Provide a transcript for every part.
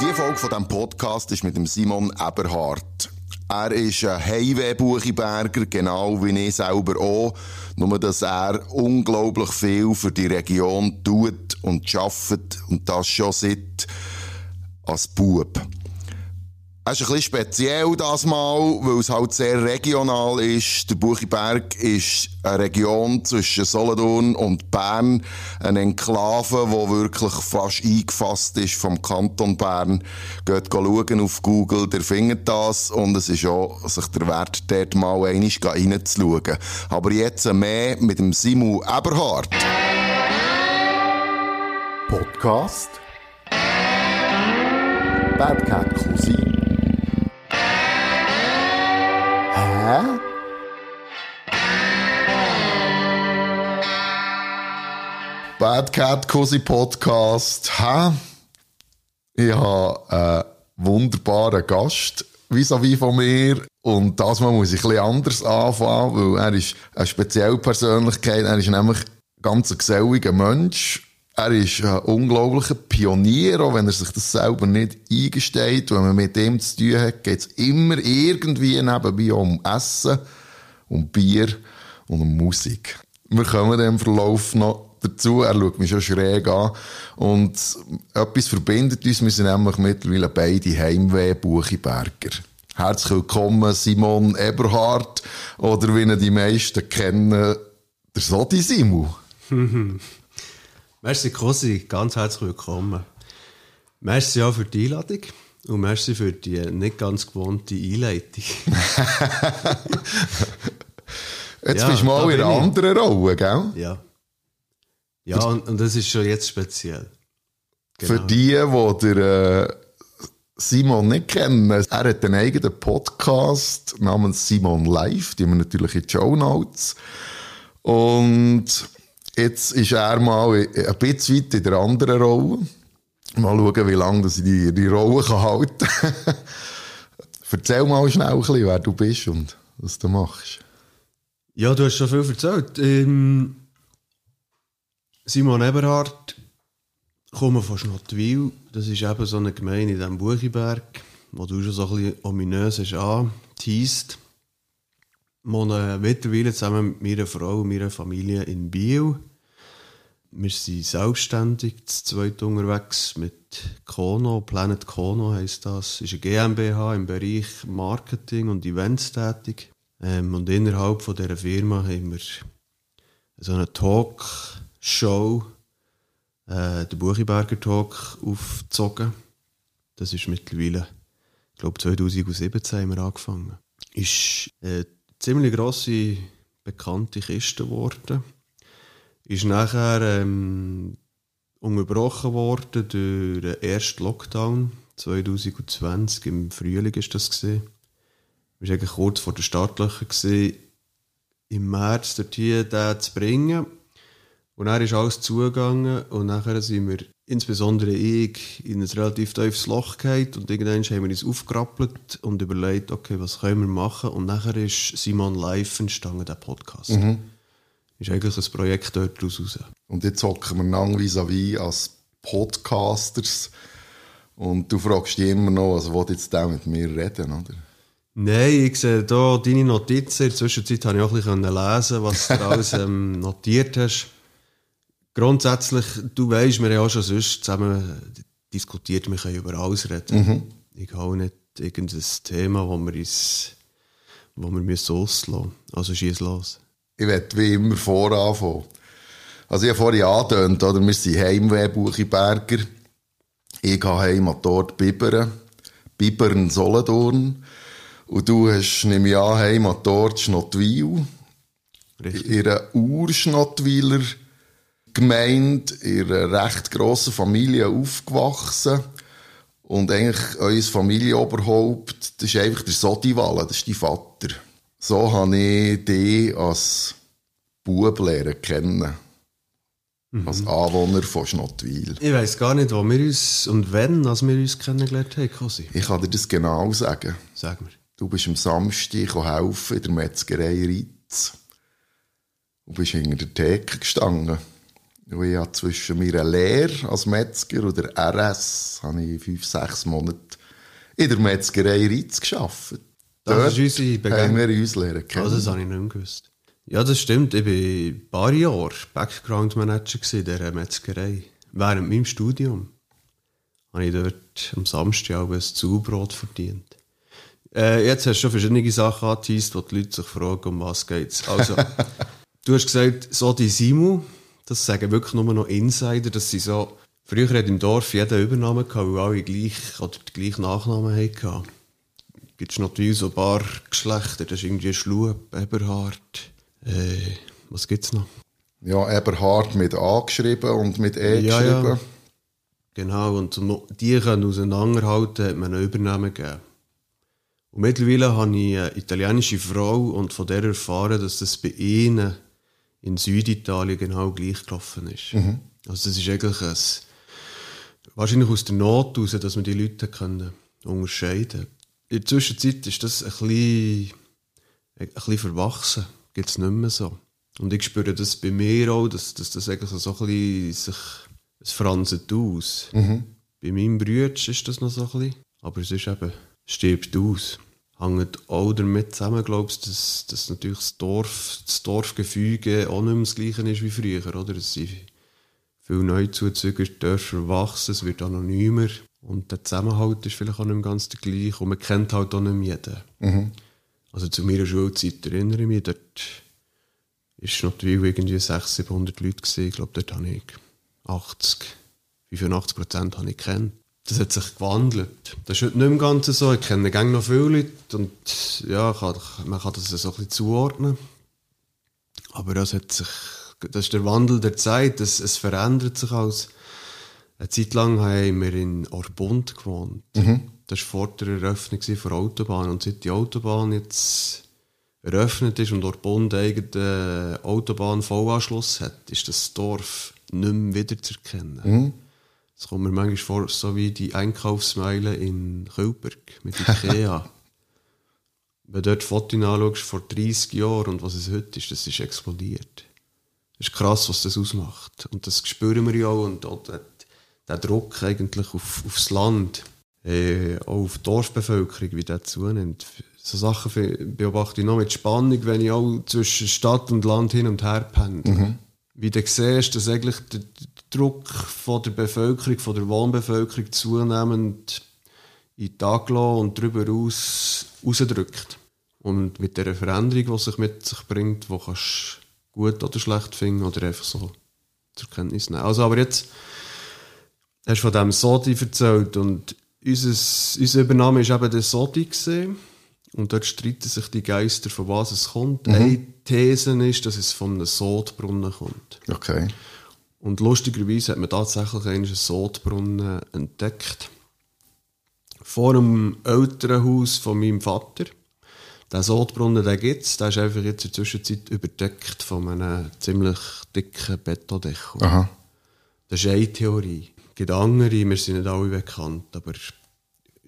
Die Folge von diesem Podcast ist mit dem Simon Eberhardt. Er ist ein Highway-Buchiberger, genau wie ich selber auch. Nur, dass er unglaublich viel für die Region tut und schafft und das schon seit als Bub. Es ist ein bisschen speziell das Mal, weil es halt sehr regional ist. Der Buchiberg ist eine Region zwischen Solothurn und Bern, eine Enklave, die wirklich fast eingefasst ist vom Kanton Bern. Geht schauen auf Google, der findet das und es ist auch sich der Wert, dort mal einmal reinzuschauen. Aber jetzt mehr mit dem Simu Eberhardt. Podcast Bad Cat Cousin. Bad Cat Cozy Podcast. Hä? Ich habe einen wunderbaren Gast vis-à-vis von mir. Und das Mal muss ich bisschen anders anfangen, weil er ist eine spezielle Persönlichkeit. Er ist nämlich ganz ein geselliger Mensch. Er ist ein unglaublicher Pionier, auch wenn er sich das selber nicht eingesteht. Wenn man mit ihm zu tun hat, geht es immer irgendwie nebenbei um Essen, um Bier und um Musik. Wir kommen im Verlauf noch dazu. Er schaut mich schon schräg an. Und etwas verbindet uns. Wir sind nämlich mittlerweile beide Heimweh-Buchiberger. Herzlich willkommen, Simon Eberhardt. Oder wie ihn die meisten kennen, der Sodi Simu. Merci, Cosi, ganz herzlich willkommen. Merci auch für die Einladung und merci für die nicht ganz gewohnte Einleitung. Jetzt Ja, bist du mal in einer anderen Rolle, gell? ja. Ja, und, und das ist schon jetzt speziell. Für Genau. die, die der äh, Simon nicht kennen, er hat einen eigenen Podcast namens Simon Live, die haben wir natürlich in Show Notes. Und jetzt ist er mal in- ein bisschen weit in der anderen Rolle. Mal schauen, wie lange ich die, die Rolle kann halten kann. Erzähl mal schnell ein bisschen, wer du bist und was du machst. Ja, du hast schon viel erzählt. Ähm, Simon Eberhardt, komme von Schnottwil. Das ist eben so eine Gemeinde in diesem Buchiberg, wo du schon so ein bisschen ominös hast angeteased. Wohne mittlerweile zusammen mit meiner Frau und meiner Familie in Biel. Wir sind selbstständig, zu zweit unterwegs mit Kono, Planet Kono heisst das. Ist eine GmbH im Bereich Marketing und Events tätig. Ähm, und innerhalb von dieser Firma haben wir so eine Talkshow, äh, den Buchiberger Talk, aufgezogen. Das ist mittlerweile, ich glaube 2017 haben wir angefangen. Ist eine ziemlich grosse, bekannte Kiste geworden. Ist nachher ähm, unterbrochen worden durch den ersten Lockdown 2020, im Frühling ist das gesehen. Wir waren kurz vor den Startlöchern, gewesen, im März dort hier den zu bringen. Und dann ist alles zugegangen und nachher sind wir, insbesondere ich, in ein relativ tiefes Loch gefallen und irgendwann haben wir uns aufgerappelt und überlegt, okay, was können wir machen? Und nachher ist Simon Live entstanden, der Podcast. Ist eigentlich ein Projekt dort raus. Und jetzt hocken wir lang vis-à-vis als Podcasters. Und du fragst dich immer noch, also will jetzt der mit mir reden, oder? Nein, ich sehe hier deine Notizen. In der Zwischenzeit habe ich auch ein bisschen lesen, was du alles ähm, notiert hast. Grundsätzlich, du weißt, wir haben auch schon sonst zusammen diskutiert, wir können über alles reden. Ich habe nicht irgendein Thema, wo wir uns wo wir müssen auslassen Also schieß los. Ich werde wie immer voranfangen. Also ich habe vorhin angetönt, oder? wir sind Heimweh-Buchiberger. Ich habe Heimat dort Biberen, Bibern Solothurn. Und du hast, nehme ich an, Heimat dort Schnottwil. Richtig. Einer Urschnottwiler Gemeinde, in einer recht grossen Familie aufgewachsen. Und eigentlich euer Familienoberhaupt, das ist einfach der Sodiwalle, das ist dein Vater. So habe ich dich als Bub lernen kennen. Als Anwohner von Schnottwil. Ich weiss gar nicht, wo wir uns und wann als wir uns kennengelernt haben, Cosi. Ich kann dir das genau sagen. Sag mir. Du bist am Samstag helfen in der Metzgerei Ritz. Du bist hinter der Theke gestanden. Ich habe zwischen meiner Lehre als Metzger und der RS habe ich fünf, sechs Monate in der Metzgerei Ritz gearbeitet. Das Dort ist unsere Begegnung. haben wir uns lernen kennen. Also, das habe ich nicht mehr gewusst. Ja, das stimmt. Ich war ein paar Jahre Background Manager in dieser Metzgerei. Während meinem Studium habe ich dort am Samstag auch ein Zubrot verdient. Äh, jetzt hast du schon verschiedene Sachen angeteased, wo die Leute sich fragen, um was geht's. Also, du hast gesagt, so die Simu, das sagen wirklich nur noch Insider, dass sie so, früher hat im Dorf jeder Übernahme gehabt, weil alle gleich, oder den gleichen Nachnamen hatten. Gibt es natürlich so ein paar Geschlechter, das ist irgendwie Schlup, Eberhard, äh, was gibt's noch? ja, Eberhard mit A geschrieben und mit E Ja, geschrieben. ja. Genau, und um die können auseinanderhalten, hat man einen Übernehmen gegeben. Und mittlerweile habe ich eine italienische Frau und von der erfahren, dass das bei ihnen in Süditalien genau gleich gelaufen ist. Also das ist eigentlich ein, wahrscheinlich aus der Not heraus, dass man die Leute können unterscheiden In der Zwischenzeit ist das ein bisschen, ein bisschen verwachsen. Gibt es nicht mehr so. Und ich spüre das bei mir auch, dass, dass das eigentlich so ein bisschen sich, es franset aus. Bei meinem Bruder ist das noch so ein bisschen. Aber es ist eben, stirbt aus. Hängt auch damit zusammen, glaubst du, dass, dass natürlich das Dorf, das Dorfgefüge auch nicht mehr das gleiche ist wie früher, oder? Es sind viele Neuzuzüger, die Dörfer wachsen, es wird anonymer. Und der Zusammenhalt ist vielleicht auch nicht mehr ganz der gleiche. Und man kennt halt auch nicht mehr jeden. Also zu meiner Schulzeit erinnere ich mich, dort ist natürlich irgendwie 600, 700 Leute gewesen. Ich glaube, dort habe ich 80, 85 Prozent habe ich kennt. Das hat sich gewandelt. Das ist heute nicht mehr ganz so. Ich kenne gerne noch viele Leute und ja, kann, man kann das so ein bisschen zuordnen. Aber das hat sich, das ist der Wandel der Zeit. Es, es verändert sich alles. Eine Zeit lang haben wir in Orbund gewohnt. Das war vor der Eröffnung der Autobahn. Und seit die Autobahn jetzt eröffnet ist und Orbund eigenen Autobahn-Vollanschluss hat, ist das Dorf nicht mehr wiederzuerkennen. Es kommt mir manchmal vor, so wie die Einkaufsmeile in Kölberg mit Ikea. Wenn du dort Fotos anschaust, vor 30 Jahren und was es heute ist, das ist explodiert. Das ist krass, was das ausmacht. Und das spüren wir ja auch. Und auch der, der Druck eigentlich auf, aufs Land, äh, auch auf die Dorfbevölkerung, wie der zunimmt. So Sachen beobachte ich noch mit Spannung, wenn ich auch zwischen Stadt und Land hin und her pendle. Wie du siehst, dass eigentlich der Druck von der Bevölkerung, von der Wohnbevölkerung zunehmend in den Tag lässt und darüber aus rausdrückt. Und mit dieser Veränderung, die sich mit sich bringt, die kannst du gut oder schlecht finden oder einfach so zur Kenntnis nehmen. Also, aber jetzt hast du von diesem Sodi erzählt und unser, unser Übernahme war eben der Sodi. Gewesen. Und dort streiten sich die Geister, von was es kommt. Eine These ist, dass es von einem Sodbrunnen kommt. Okay. Und lustigerweise hat man tatsächlich einen Sodbrunnen entdeckt. Vor dem Elternhaus von meinem Vater. Der Sodbrunnen, den gibt es. Der ist einfach jetzt in der Zwischenzeit überdeckt von einem ziemlich dicken Betondeckel. Aha. Das ist eine Theorie. Es gibt andere, wir sind nicht alle bekannt, aber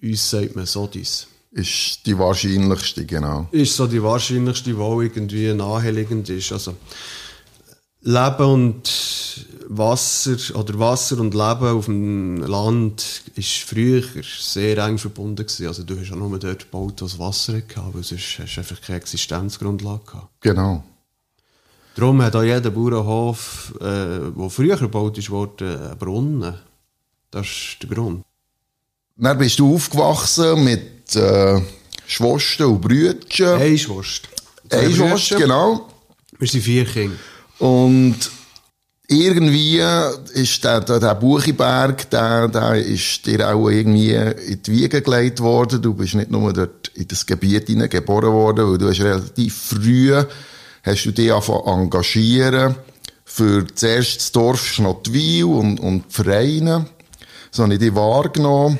uns sagt man Sodis. Ist die wahrscheinlichste, genau. Ist so die wahrscheinlichste, die auch irgendwie naheliegend ist. Also, Leben und Wasser oder Wasser und Leben auf dem Land ist früher sehr eng verbunden gewesen. Also du hast ja nur dort gebaut, es Wasser gehabt, weil sonst hast du einfach keine Existenzgrundlage gehabt. Genau. Darum hat auch jeder Bauernhof, äh, der früher gebaut wurde, einen Brunnen. Das ist der Grund. Dann bist du aufgewachsen mit äh, Schwester und Brüdchen. Eiswurst. Hey, Schwester, genau. Wir sind vier Kinder. Und irgendwie ist der, der, der Buchiberg, der, der ist dir auch irgendwie in die Wiege gelegt worden. Du bist nicht nur dort in das Gebiet geboren worden, weil du hast relativ früh hast du dich angefangen engagieren für zuerst das Dorf Schnottwil und, und die Vereine. So habe ich dich wahrgenommen.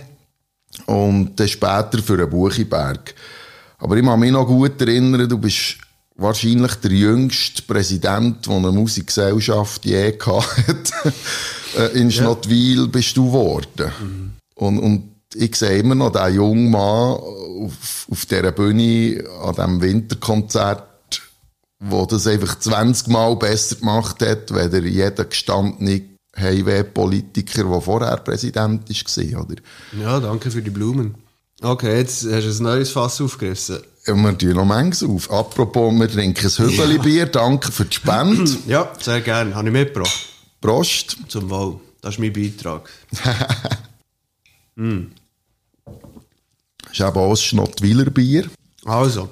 Und dann später für den Buchiberg. Aber ich kann mich noch gut erinnern, du bist wahrscheinlich der jüngste Präsident, den eine Musikgesellschaft je gehabt hat. Äh, In Schnottwil bist du geworden. Und, und ich sehe immer noch den jungen Mann auf, auf dieser Bühne an diesem Winterkonzert wo das einfach 20 Mal besser gemacht hat, weder jeder gestandene Highway-Politiker, der vorher Präsident war, oder? Ja, danke für die Blumen. Okay, jetzt hast du ein neues Fass aufgerissen. Ja, wir tun noch manches auf. Apropos, wir trinken ein Hübeli-Bier. Danke für die Spende. Ja, sehr gerne. Habe ich mitgebracht. Prost. Zum Wohl. Das ist mein Beitrag. Das ist eben auch ein Schnottwiler Bier. Also,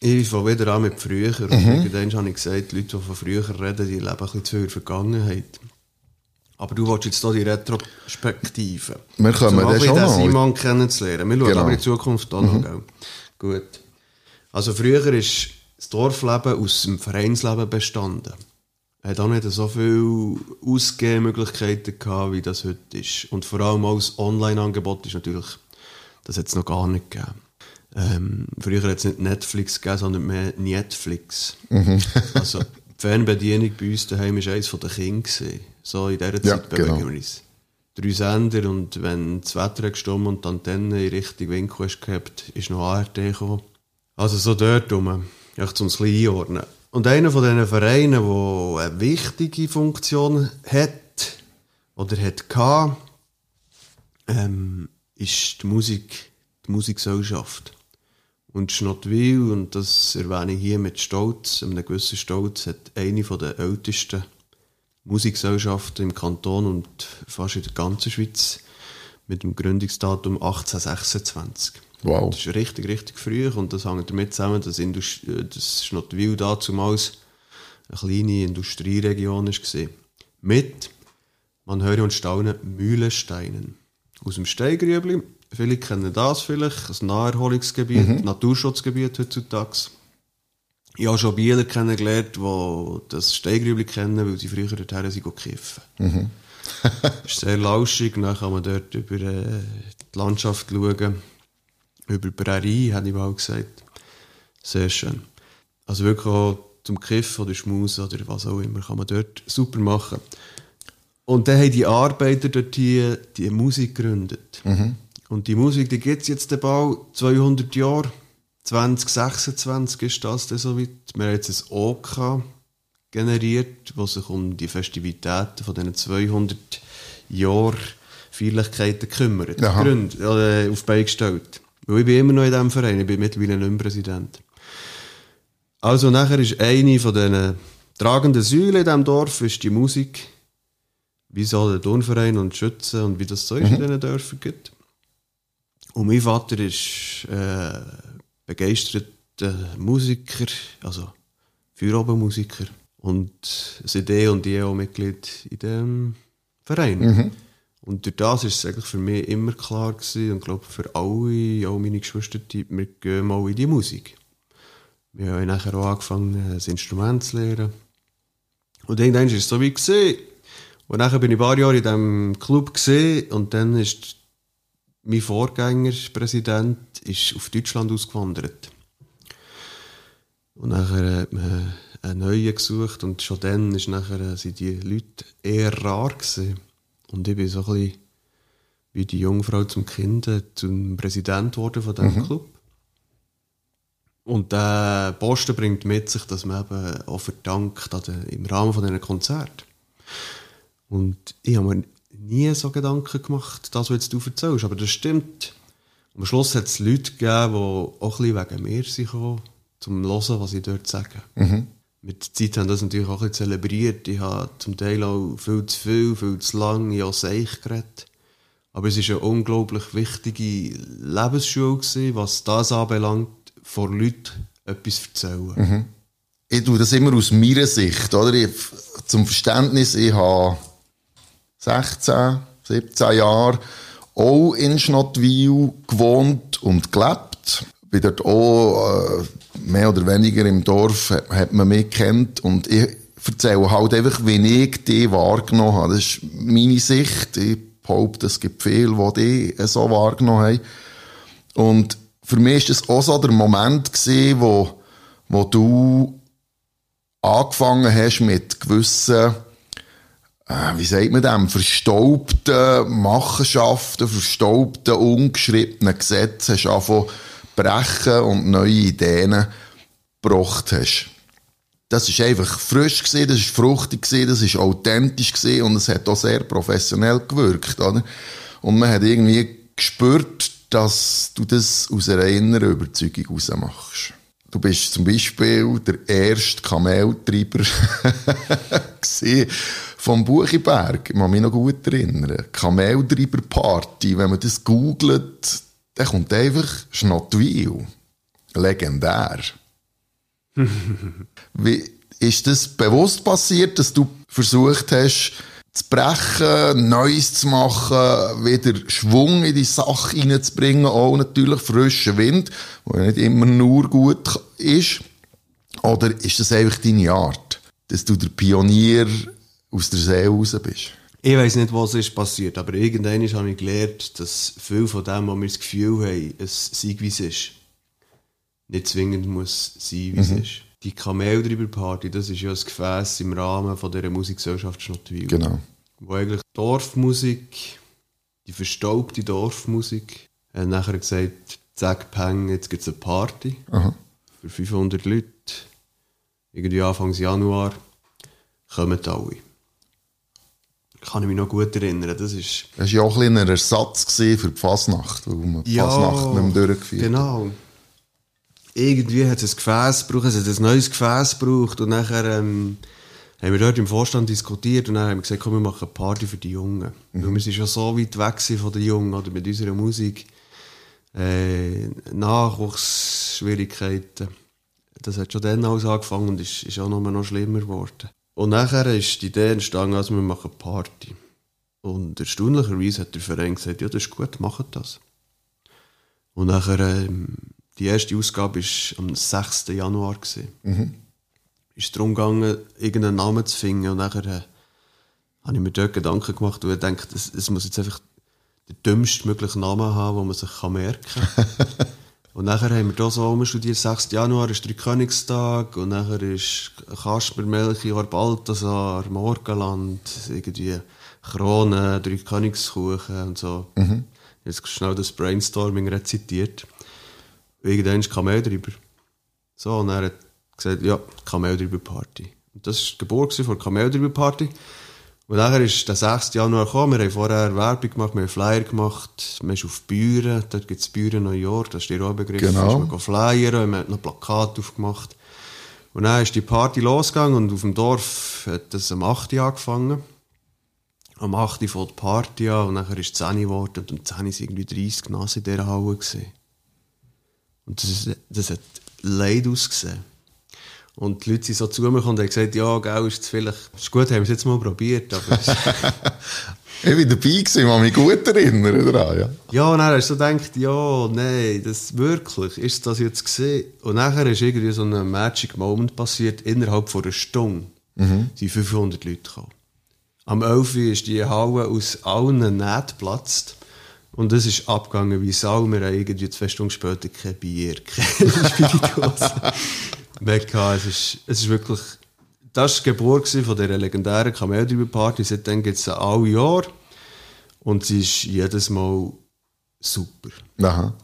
ich fange wieder an mit früher. Und irgendwann habe ich gesagt, die Leute, die von früher reden, die leben ein bisschen zu viel Vergangenheit. Aber du willst jetzt hier die Retrospektive. Wir kommen dann schon noch. Simon kennenzulernen. Wir schauen Genau. aber in Zukunft auch noch. gell? Gut. Also früher ist das Dorfleben aus dem Vereinsleben bestanden. Hat auch nicht so viele Ausgehmöglichkeiten gehabt, wie das heute ist. Und vor allem auch das Online-Angebot ist natürlich, das hat es noch gar nicht gegeben. Ähm, früher hat es nicht Netflix gegeben, sondern mehr Netflix. also die Fernbedienung bei uns daheim war eines der Kinder. So in dieser Ja, Zeit bewegen genau. wir uns. Drei Sender und wenn das Wetter gestimmt und die Antenne in Richtung Winkel hast gehabt, ist noch ARD gekommen. Also so dort rum, echt um es ein bisschen einordnen. Und einer von diesen Vereinen, der eine wichtige Funktion hat, oder hat gehabt, ähm, ist die Musik, die Musikgesellschaft. Und Schnottwil, und das erwähne ich hier mit Stolz, einem gewissen Stolz, hat eine der ältesten Musikgesellschaften im Kanton und fast in der ganzen Schweiz mit dem Gründungsdatum 1826. Wow. Das ist richtig, richtig früh und das hängt damit zusammen, dass, Indust Schnottwil damals eine kleine Industrieregion war. Mit, man höre und staune, Mühlensteinen. Aus dem Steigrübli, viele kennen das vielleicht, ein Naherholungsgebiet, Naturschutzgebiet heutzutage. Ich habe schon Bieler kennengelernt, die das Steigrübli kennen, weil sie früher dorthin sind kiffen. ist sehr lauschig, dann kann man dort über äh, die Landschaft schauen. Über die Prärie, hätte ich mal gesagt. Sehr schön. Also wirklich auch zum Kiffen oder Schmusen oder was auch immer, kann man dort super machen. Und dann haben die Arbeiter dort hier die Musik gegründet. Und die Musik, die gibt es jetzt bald 200 Jahre. 2026 ist das dann soweit. Wir haben jetzt ein OK generiert, das sich um die Festivitäten von diesen 200 Jahren Feierlichkeiten kümmert. Aha. Gründ, äh, auf die Beine gestellt. Weil ich bin immer noch in diesem Verein, ich bin mittlerweile nicht mehr Präsident. Also nachher ist eine von diesen tragenden Säulen in diesem Dorf ist die Musik, wie so der Turnverein und Schützen und wie das so ist in diesen Dörfern gibt. Und mein Vater ist äh, begeisterter Musiker, also Feuerobenmusiker und CD und EO-Mitglied in diesem Verein. Und durch das ist es eigentlich für mich immer klar gewesen, und ich glaube für alle, auch meine Geschwister, die, wir gehen mal in die Musik. Wir haben nachher auch angefangen, ein Instrument zu lernen. Und irgendwann war es so wie gesehen. Und nachher bin ich ein paar Jahre in diesem Club gesehen und dann ist mein Vorgänger, Präsident, ist auf Deutschland ausgewandert. Und nachher hat man einen neuen gesucht und schon dann ist nachher, sind die Leute eher rar gewesen. Und ich bin so ein bisschen wie die Jungfrau zum Kind äh, zum Präsident geworden von diesem Club. Und der Posten bringt mit sich, dass man eben auch verdankt im Rahmen von diesen Konzert. Und ich habe mir nie so Gedanken gemacht, das, was jetzt du erzählst. Aber das stimmt. Am Schluss hat es Leute gegeben, die auch ein bisschen wegen mir sind gekommen, zum hören, was ich dort sage. Mit der Zeit haben das natürlich auch ein bisschen zelebriert. Ich habe zum Teil auch viel zu viel, viel zu lang, habe seich geredet. Aber es war eine unglaublich wichtige Lebensschule, gewesen, was das anbelangt, vor Leuten etwas zu erzählen. ich tue das immer aus meiner Sicht, oder? Ich, zum Verständnis, ich habe 16, 17 Jahre auch in Schnottwil gewohnt und gelebt. Bin dort auch äh, mehr oder weniger im Dorf, hat, hat man mich kennt und ich erzähle halt einfach, wie ich die wahrgenommen habe. Das ist meine Sicht. Ich behaupte, es gibt viele, die die so wahrgenommen haben. Und für mich war das auch so der Moment, gewesen, wo, wo du angefangen hast mit gewissen, äh, wie sagt man dem, verstaubten Machenschaften, verstaubten, ungeschriebenen Gesetzen hast angefangen brechen und neue Ideen gebracht hast. das ist einfach frisch gewesen, das ist fruchtig gewesen, das ist authentisch gewesen und es hat auch sehr professionell gewirkt, oder? Und man hat irgendwie gespürt, dass du das aus einer inneren Überzeugung heraus machst. Du bist zum Beispiel der erste Kameltreiber vom Buchiberg. Ich kann mich noch gut erinnern. Kameltreiber-Party. Wenn man das googelt, dann kommt einfach Schnottwil. Legendär. Wie ist das bewusst passiert, dass du versucht hast, zu brechen, Neues zu machen, wieder Schwung in die Sache reinzubringen, auch natürlich frischen Wind, der nicht immer nur gut ist? Oder ist das einfach deine Art, dass du der Pionier aus der See raus bist? Ich weiß nicht, was ist passiert, aber irgendwann habe ich gelernt, dass viel von dem, was wir das Gefühl haben, es sei wie es ist, nicht zwingend muss sein, wie es ist. Die Kameldreiber-Party, das ist ja ein Gefäß im Rahmen von dieser Musikgesellschaft Schnottwil. Genau. Wo eigentlich Dorfmusik, die verstaubte Dorfmusik, hat nachher gesagt, zack, peng, jetzt gibt es eine Party Aha. für 500 Leute. Irgendwie Anfang Januar kommen alle. Kann ich mich noch gut erinnern. Das ist Das war ja auch ein, ein Ersatz für die Fasnacht, weil man die Fasnacht nicht mehr durchgeführt hat. Genau. Irgendwie hat es ein Gefäß gebraucht, es hat ein neues Gefäß gebraucht und nachher ähm, haben wir dort im Vorstand diskutiert und dann haben wir gesagt, komm, wir machen eine Party für die Jungen. Mhm. Weil wir sind schon so weit weg von den Jungen oder mit unserer Musik. Äh, Nachwuchsschwierigkeiten. Das hat schon dann alles angefangen und ist, ist auch noch, noch schlimmer geworden. Und nachher ist die Idee entstanden, also wir machen eine Party. Und erstaunlicherweise hat der Verein gesagt, ja, das ist gut, macht das. Und nachher, ähm, die erste Ausgabe war am 6. Januar. Mhm. Ist darum gegangen, irgendeinen Namen zu finden. Und nachher äh, habe ich mir dort Gedanken gemacht, und ich denke, es, es muss jetzt einfach den dümmsten möglichen Namen haben, den man sich kann merken kann. und nachher haben wir da so umstudiert, 6. Januar ist Dreikönigstag und nachher ist Kasper, Melchior, Balthasar, Morgenland, irgendwie Krone, Dreikönigskuchen und so. Jetzt schnell das Brainstorming rezitiert. Irgendwann ist Kamel drüber. So, und er hat gesagt, ja, Kamel drüber Party. Und das war die Geburt von der Kamel drüber Party. Und nachher ist der 6. Januar gekommen, wir haben vorher Werbung gemacht, wir haben Flyer gemacht, man ist auf Büren, dort gibt es Büren New York, das ist der auch Begriff, Genau. Man flyern, man hat noch Plakate aufgemacht. Und dann ist die Party losgegangen und auf dem Dorf hat es am 8. Uhr angefangen. Am 8. Uhr fängt die Party an und nachher ist es 10 Uhr geworden und um 10 Uhr waren irgendwie 30 Nasse in dieser Halle. Gewesen. Und das, ist- das hat leid ausgesehen. Und die Leute sind so zu mir und haben gesagt, ja, gell, ist es vielleicht, ist gut, haben wir es jetzt mal probiert, aber Ich war dabei, gewesen, ich kann mich gut erinnern daran, ja. Ja, und dann hast du gedacht, ja, nein, das wirklich, ist das jetzt gesehen? Und nachher ist irgendwie so ein Magic Moment passiert, innerhalb von einer Stunde sind 500 Leute gekommen. Am 11. Uhr ist die Halle aus allen Nähten geplatzt. Und es ist abgegangen wie Sau. Wir haben irgendwie zwei Stunden später kein Bier, keine Spirituose gehabt. Es ist, es ist wirklich, das war die Geburt von dieser legendären Kameldreiber-Party. Seitdem gibt es sie alle Jahre. Und sie ist jedes Mal super. Aha.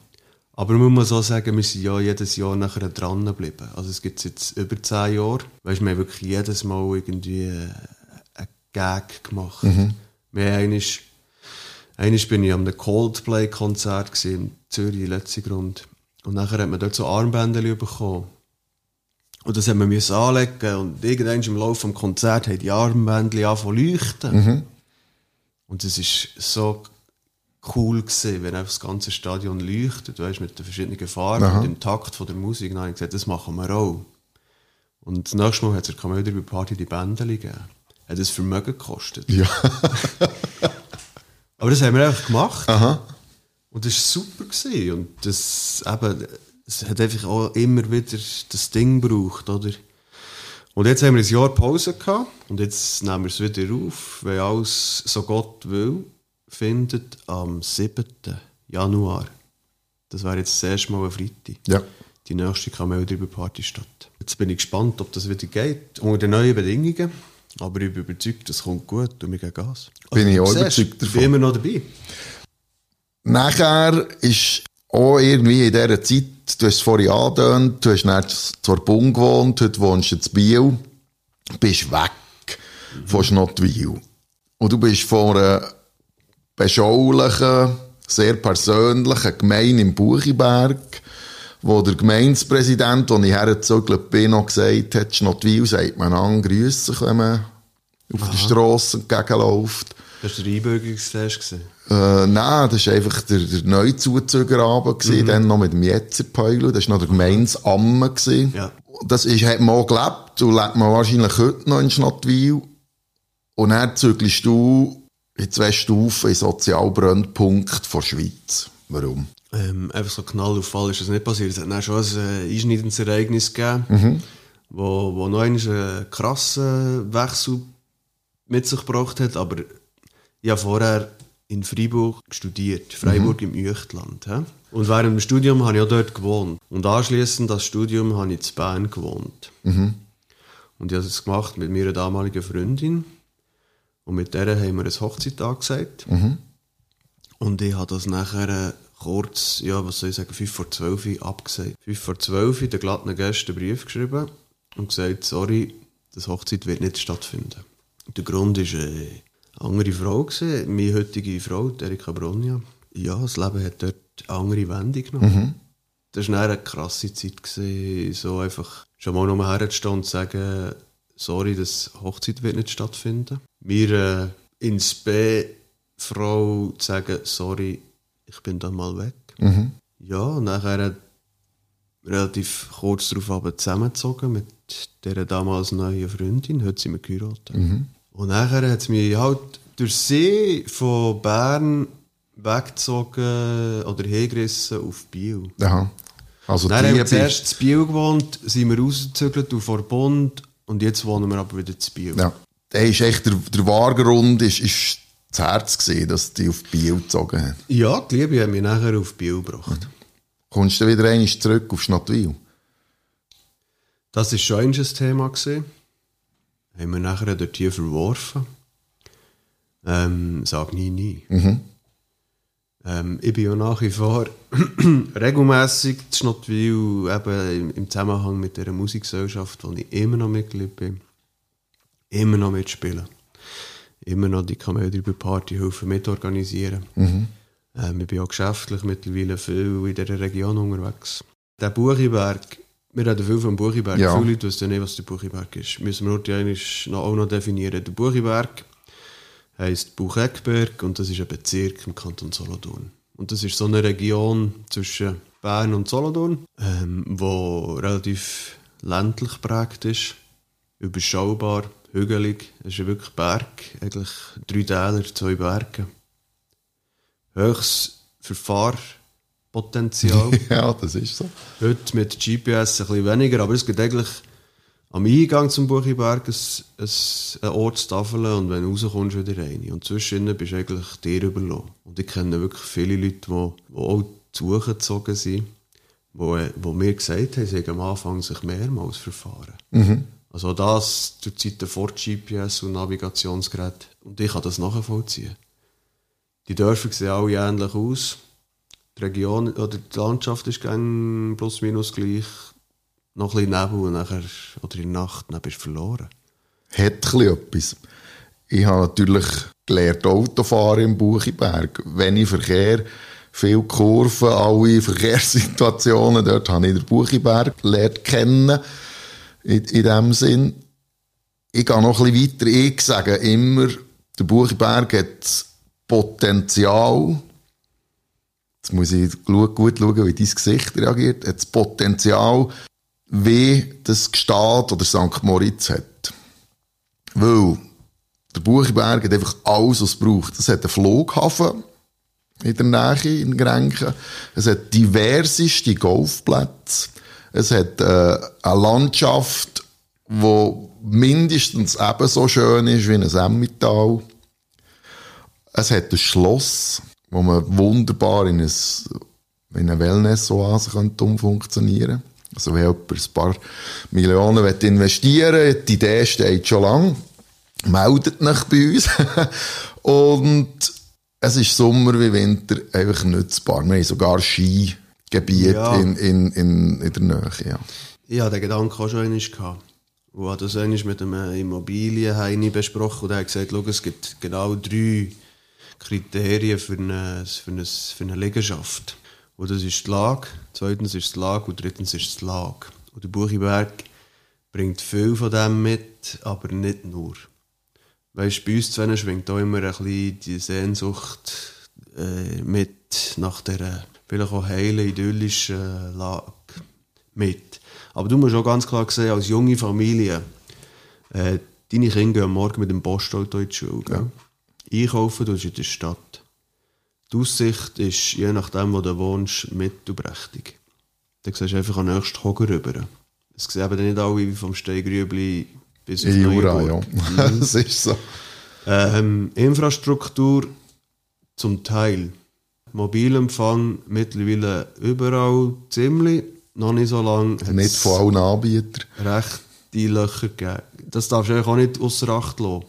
Aber man muss auch sagen, wir sind ja jedes Jahr nachher dran geblieben. Also es gibt jetzt über zehn Jahre. Weißt, wir haben wirklich jedes Mal irgendwie äh, einen Gag gemacht. Wir haben einmal, bin ich einem Coldplay-Konzert in Zürich, letzte Grund. Und nachher hat man dort so Armbänder bekommen. Und das haben wir müssen anlegen und irgendwann im Laufe des Konzerts haben die Armbändchen angefangen zu leuchten. Und es ist so cool gewesen, wenn einfach das ganze Stadion leuchtet, weißt, mit den verschiedenen Farben Aha. und dem Takt von der Musik. Dann habe ich gesagt, das machen wir auch. Und das nächste Mal hat es der Kamel bei Party die Bänder gegeben. Hat das Vermögen gekostet. Ja. Aber das haben wir einfach gemacht. Aha. Und das war super. Gewesen. Und das, eben, es hat einfach auch immer wieder das Ding gebraucht, oder? Und jetzt haben wir ein Jahr Pause gehabt und jetzt nehmen wir es wieder auf, weil alles so Gott will, findet am 7. Januar. Das wäre jetzt das erste Mal ein Freitag. Ja. Die nächste Kameldreiber-Party statt. Jetzt bin ich gespannt, ob das wieder geht, unter den neuen Bedingungen. Aber ich bin überzeugt, das kommt gut und wir gehen Gas. Bin ich auch siehst, überzeugt Ich davon. bin immer noch dabei. Nachher ist auch irgendwie in dieser Zeit, du hast es vorhin angedeutet, du hast dann zur Bund gewohnt, heute wohnst du in Biel. bist weg von Schnottwil. Und du bist von einer beschaulichen, sehr persönlichen Gemeinde im Buchiberg, wo der Gemeindepräsident, als ich hergezögert bin, noch gesagt hat, Schnottwil sagt man an, grüß sich, wenn man auf der Strasse entgegenläuft. Das war der Einbürgerungstest. Äh, nein, das war einfach der, der Neuzuzügerabend, mhm. dann noch mit dem Jetzerpeulu, das war noch der Gemeinsamme. Ja. Das ist, hat man auch gelebt und lebt man wahrscheinlich heute noch in Schnottwil. Und dann zügelst du in zwei Stufen in Sozialbrennpunkt von Schweiz. Warum? Ähm, einfach so knallauffall ist das nicht passiert. Es hat dann schon ein äh, einschneidendes Ereignis gegeben, wo, wo noch einen krassen Wechsel mit sich gebracht hat. Aber ich habe vorher in Freiburg studiert, Freiburg im Üechtland. hä? Und während dem Studium habe ich auch dort gewohnt. Und anschließend das Studium habe ich in Bern gewohnt. Und ich habe es gemacht mit meiner damaligen Freundin. Und mit der haben wir ein Hochzeit angesagt. Und ich habe das nachher äh, kurz, ja, was soll ich sagen, 5 vor 12 Uhr abgesagt. 5 vor 12 Uhr den glatten Gästen einen Brief geschrieben und gesagt, sorry, das Hochzeit wird nicht stattfinden. Der Grund war äh, andere Frau, gewesen, meine heutige Frau, Erika Bronja. Ja, das Leben hat dort eine andere Wendung genommen. Das war eine krasse Zeit, gewesen, so einfach schon mal nur herzustehen und zu sagen, sorry, das Hochzeit wird nicht stattfinden. Mir äh, ins B Frau zu sagen, sorry, ich bin dann mal weg. Ja, und nachher relativ kurz darauf aber zusammengezogen mit dieser damals neuen Freundin, heute sind wir geheiratet. Und nachher hat es mich halt durch sie von Bern weggezogen oder hingerissen auf Biel. Aha. Also Dann haben wir zuerst in Biel gewohnt, sind wir rausgezögert auf Verbund und jetzt wohnen wir aber wieder in Biel. ja. Da ist echt der, der wahre Grund ist, ist das Herz gesehen, dass die auf Biel gezogen haben. Ja, die Liebe hat mich nachher auf Biel gebracht. Kommst du wieder einmal zurück auf Schnottwil? Das war schon ein Thema. Gewesen. Haben wir nachher dort hier verworfen. Ähm, sag nie, nie. Ähm, ich bin ja nach wie vor regelmässig zu Schnottwil, eben im, Zusammenhang mit dieser Musikgesellschaft, wo ich immer noch Mitglied bin. Immer noch mitspielen. Immer noch die Comedy Partyhilfe mitorganisieren. Ähm, ich bin auch geschäftlich mittlerweile viel in dieser Region unterwegs. Der Buchiberg, wir reden viel vom Buchiberg. Ja. Viele Leute wissen nicht, was der Buchiberg ist. Müssen wir heute eigentlich noch, auch noch definieren. Der Buchiberg heisst Bucheckberg und das ist ein Bezirk im Kanton Solothurn. Und das ist so eine Region zwischen Bern und Solothurn, ähm, wo relativ ländlich geprägt ist, überschaubar, hügelig. Es ist ja wirklich Berg, eigentlich drei Täler, zwei Berge. Höchstes Verfahrpotenzial. ja, das ist so. Heute mit GPS ein bisschen weniger, aber es gibt eigentlich am Eingang zum Buchiberg ein, Ortstafel und wenn du rauskommst, wieder rein. Und zwischendrin bist du eigentlich dir überlassen. Und ich kenne wirklich viele Leute, die, die auch zugezogen sind, die, die mir gesagt haben, sie haben am Anfang sich mehrmals verfahren. Also das zur Zeit vor GPS und Navigationsgerät. Und ich kann das nachvollziehen. Die Dörfer sehen alle ähnlich aus. Die Region oder die Landschaft ist gang plus minus gleich. Noch ein bisschen Nebel oder in der Nacht, dann bist du verloren. Hat etwas. Ich habe natürlich gelernt Autofahren im Buchiberg. Wenig Verkehr, viel Kurven, alle Verkehrssituationen. Dort habe ich den Buchiberg gelernt kennen. In, in dem Sinn. Ich gehe noch ein bisschen weiter. Ich sage immer, der Buchiberg hat Potenzial, jetzt muss ich gut, schauen, wie dein Gesicht reagiert, hat das Potenzial, wie das Gstaad oder St. Moritz hat. Weil der Buchiberg hat einfach alles, was es braucht. Es hat einen Flughafen in der Nähe, in Grenken. Es hat diverseste Golfplätze. Es hat äh, eine Landschaft, die mindestens ebenso schön ist wie ein Emmental. Es hat ein Schloss, wo man wunderbar in, ein, in eine Wellness-Oase könnte umfunktionieren Also wenn jemand ein paar Millionen will investieren will, die Idee steht schon lang, meldet euch bei uns. Und es ist Sommer wie Winter einfach nutzbar. Wir haben sogar Skigebiete Ja. in, in, in, in der Nähe. Ja. Ich hatte den Gedanken auch schon einmal. gehabt. Hat das einmal mit einem Immobilienheini besprochen und er hat gesagt, es gibt genau drei Kriterien für eine, für eine, für eine Liegenschaft. Und das ist die Lage, zweitens ist die Lage und drittens ist die Lage. Und der Buchiberg bringt viel von dem mit, aber nicht nur. Weißt, bei uns zwei schwingt auch immer ein bisschen die Sehnsucht äh, mit nach dieser vielleicht auch heilen, idyllischen Lage mit. Aber du musst auch ganz klar sehen, als junge Familie, äh, deine Kinder gehen morgen mit dem Postauto in die Schule. gell? Einkaufen tust du in der Stadt. Die Aussicht ist, je nachdem, wo du wohnst, mittelprächtig. Dann siehst du einfach den nächsten Hocker rüber. Es sehen eben nicht alle wie vom Steigrübli bis In Jura, ja. Neuenburg. das ist so. Ähm, Infrastruktur zum Teil. Mobilempfang mittlerweile überall ziemlich. Noch nicht so lange. Nicht von allen Anbietern. rechte Löcher gegeben. Das darfst du eigentlich auch nicht außer Acht lassen,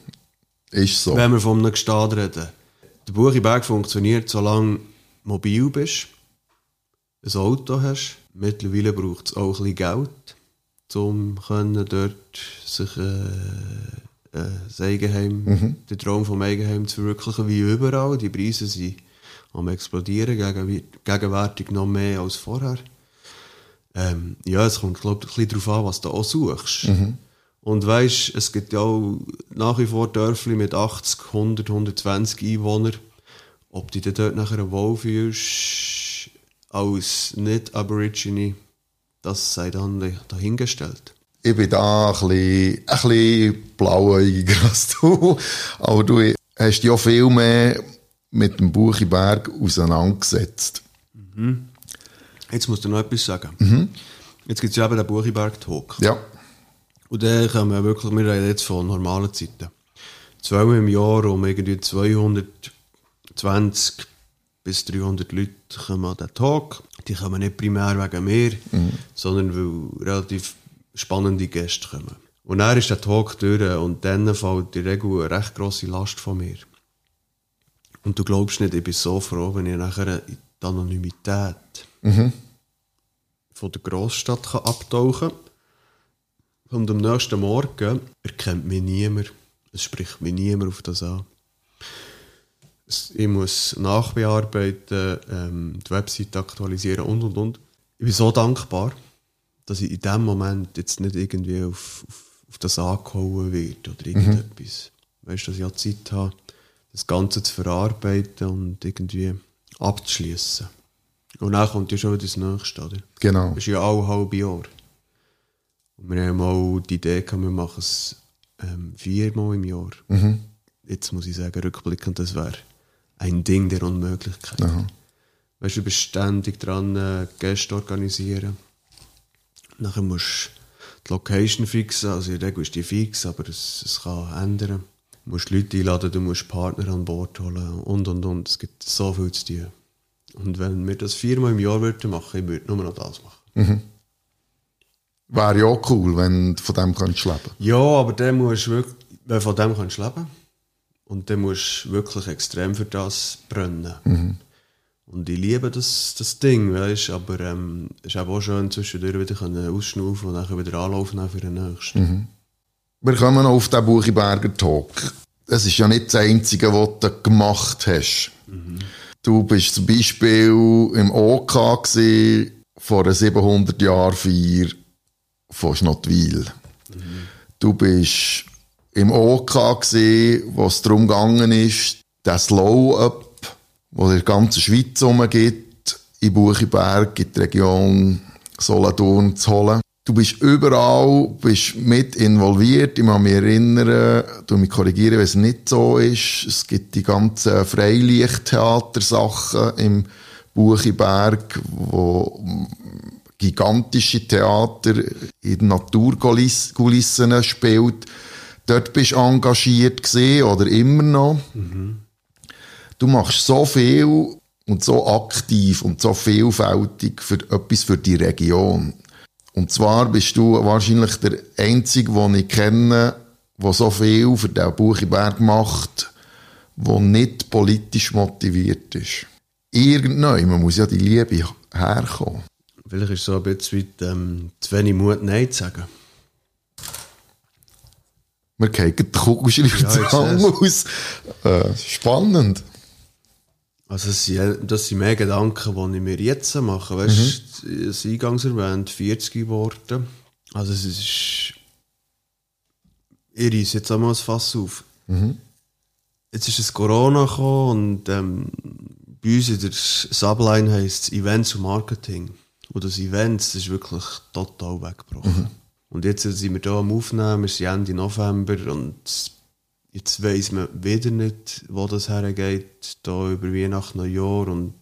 Ist so. wenn wir von einem Gestad reden. Der Buchiberg funktioniert, solange du mobil bist, ein Auto hast. Mittlerweile braucht es auch ein bisschen Geld, um können dort sich äh, äh, das Eigenheim, den Traum vom Eigenheim zu verwirklichen, wie überall. Die Preise sind am explodieren, gegen, gegenwärtig noch mehr als vorher. Ähm, ja, es kommt, glaube ich, ein bisschen darauf an, was du auch suchst. Und weisst, es gibt ja auch nach wie vor Dörfli mit 80, 100, 120 Einwohnern. Ob du dich dort nachher wohlfühlst als Nicht-Aborigine, das sei dann dahingestellt. Ich bin da ein bisschen, ein bisschen blauäugiger als du. Aber du hast ja viel mehr mit dem Buchiberg auseinandergesetzt. Jetzt musst du noch etwas sagen. Jetzt gibt es ja eben den Buchiberg-Talk. Ja. Und dann kommen wir wirklich, wir reden jetzt von normalen Zeiten. Zweimal im Jahr um irgendwie 220 bis 300 Leute kommen an den Talk. Die kommen nicht primär wegen mir, sondern weil relativ spannende Gäste kommen. Und dann ist der Talk durch und dann fällt der Regel eine recht grosse Last von mir. Und du glaubst nicht, ich bin so froh, wenn ich nachher in die Anonymität von der Großstadt kann abtauchen kann. Und am nächsten Morgen erkennt mich niemand. Es spricht mich niemand auf das an. Ich muss nachbearbeiten, ähm, die Website aktualisieren und und und. Ich bin so dankbar, dass ich in dem Moment jetzt nicht irgendwie auf, auf, auf das angehauen wird oder irgendetwas. Weißt du, dass ich auch Zeit habe, das Ganze zu verarbeiten und irgendwie abzuschließen. Und dann kommt ja schon wieder das Nächste, oder? Genau. Das ist ja alle halbe Jahr. Und wir haben auch die Idee gehabt, wir machen es ähm, viermal im Jahr. Jetzt muss ich sagen, rückblickend, das wäre ein Ding der Unmöglichkeit. Weißt du, du bist ständig dran, äh, Gäste organisieren. Nachher musst du die Location fixen, also in der Regel ist die fix, aber es, es kann ändern. Du musst Leute einladen, du musst Partner an Bord holen und und und. Es gibt so viel zu tun. Und wenn wir das viermal im Jahr würden machen, ich würde nur noch das machen. Wäre ja auch cool, wenn du von dem könntest leben Ja, aber dann musst du wirklich, weil von dem kannst du leben. Und dann musst du wirklich extrem für das brennen. Und ich liebe das, das Ding, weißt aber ähm, es ist eben auch schön, zwischendurch wieder ausschnaufen und dann wieder anlaufen für den nächsten. Wir kommen noch auf den Buchiberger Talk. Das ist ja nicht das Einzige, was du gemacht hast. Du bist zum Beispiel im OK gewesen, vor einer 700 Jahr Feier von Schnottwil. Du bist im OK gewesen, wo es darum gegangen ist, das Slow-Up, wo in der ganzen Schweiz rumgeht, in Buchiberg, in die Region Solothurn zu holen. Du bist überall bist mit involviert. Ich kann mich erinnern, du mich korrigieren, wenn es nicht so ist. Es gibt die ganzen Freilichttheatersachen im Buchiberg, wo gigantische Theater in Naturkulissen spielt. Dort bist du engagiert gesehen oder immer noch. Du machst so viel und so aktiv und so vielfältig für etwas für die Region. Und zwar bist du wahrscheinlich der Einzige, den ich kenne, der so viel für den Buchiberg macht, der nicht politisch motiviert ist. Irgendwann muss ja die Liebe herkommen. Vielleicht ist es so ein bisschen weit, ähm, zu wenig Mut, Nein zu sagen. Wir kriegen die Kugelschreiber Ja, aus. Äh, spannend. Also das sind, das sind mehr Gedanken, die ich mir jetzt mache. Weißt du, das eingangs erwähnt, 40 geworden. Also es ist... Ich reiss jetzt einmal das Fass auf. Jetzt ist es Corona gekommen und ähm, bei uns in der Subline heisst es Events und Marketing. Und das Events das ist wirklich total weggebrochen. Und jetzt sind wir da am Aufnehmen, wir sind Ende November und jetzt weiss man wieder nicht, wo das hergeht, da über Weihnachten, Neujahr und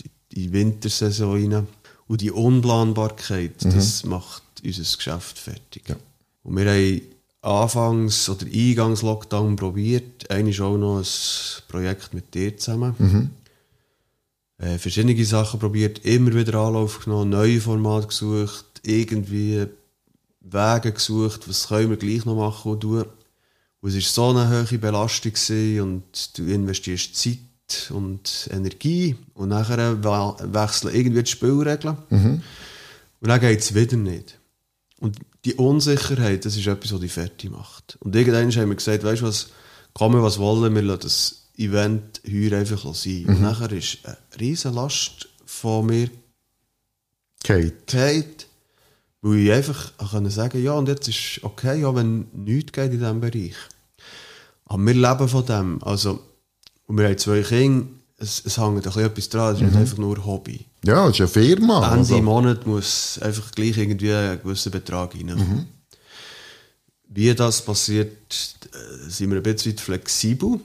die- die Wintersaison rein. Und die Unplanbarkeit, das macht unser Geschäft fertig. Ja. Und wir haben anfangs oder eingangs Lockdown probiert. Ist auch noch ein Projekt mit dir zusammen. Äh, verschiedene Sachen probiert, immer wieder Anlauf genommen, neue Formate gesucht, irgendwie Wege gesucht, was können wir gleich noch machen und tun. Und es war so eine hohe Belastung gewesen und du investierst Zeit und Energie und nachher we- wechseln irgendwie die Spielregeln. Und dann geht es wieder nicht. Und die Unsicherheit, das ist etwas, was dich fertig macht. Und irgendwann haben wir gesagt, weißt du was, kommen was wollen, wir lassen das Event heuer einfach sein. Und nachher ist eine riesen Last von mir Kate. geht, weil ich einfach können sagen ja, und jetzt ist okay, ja, wenn nichts geht in diesem Bereich. Aber wir leben von dem. Also, und wir haben zwei Kinder, es, es hängt ein bisschen etwas dran, es ist nicht einfach nur Hobby. Ja, das ist eine Firma. Ende Also, Monat muss einfach gleich irgendwie ein gewisser Betrag rein. Wie das passiert, äh, sind wir ein bisschen flexibel,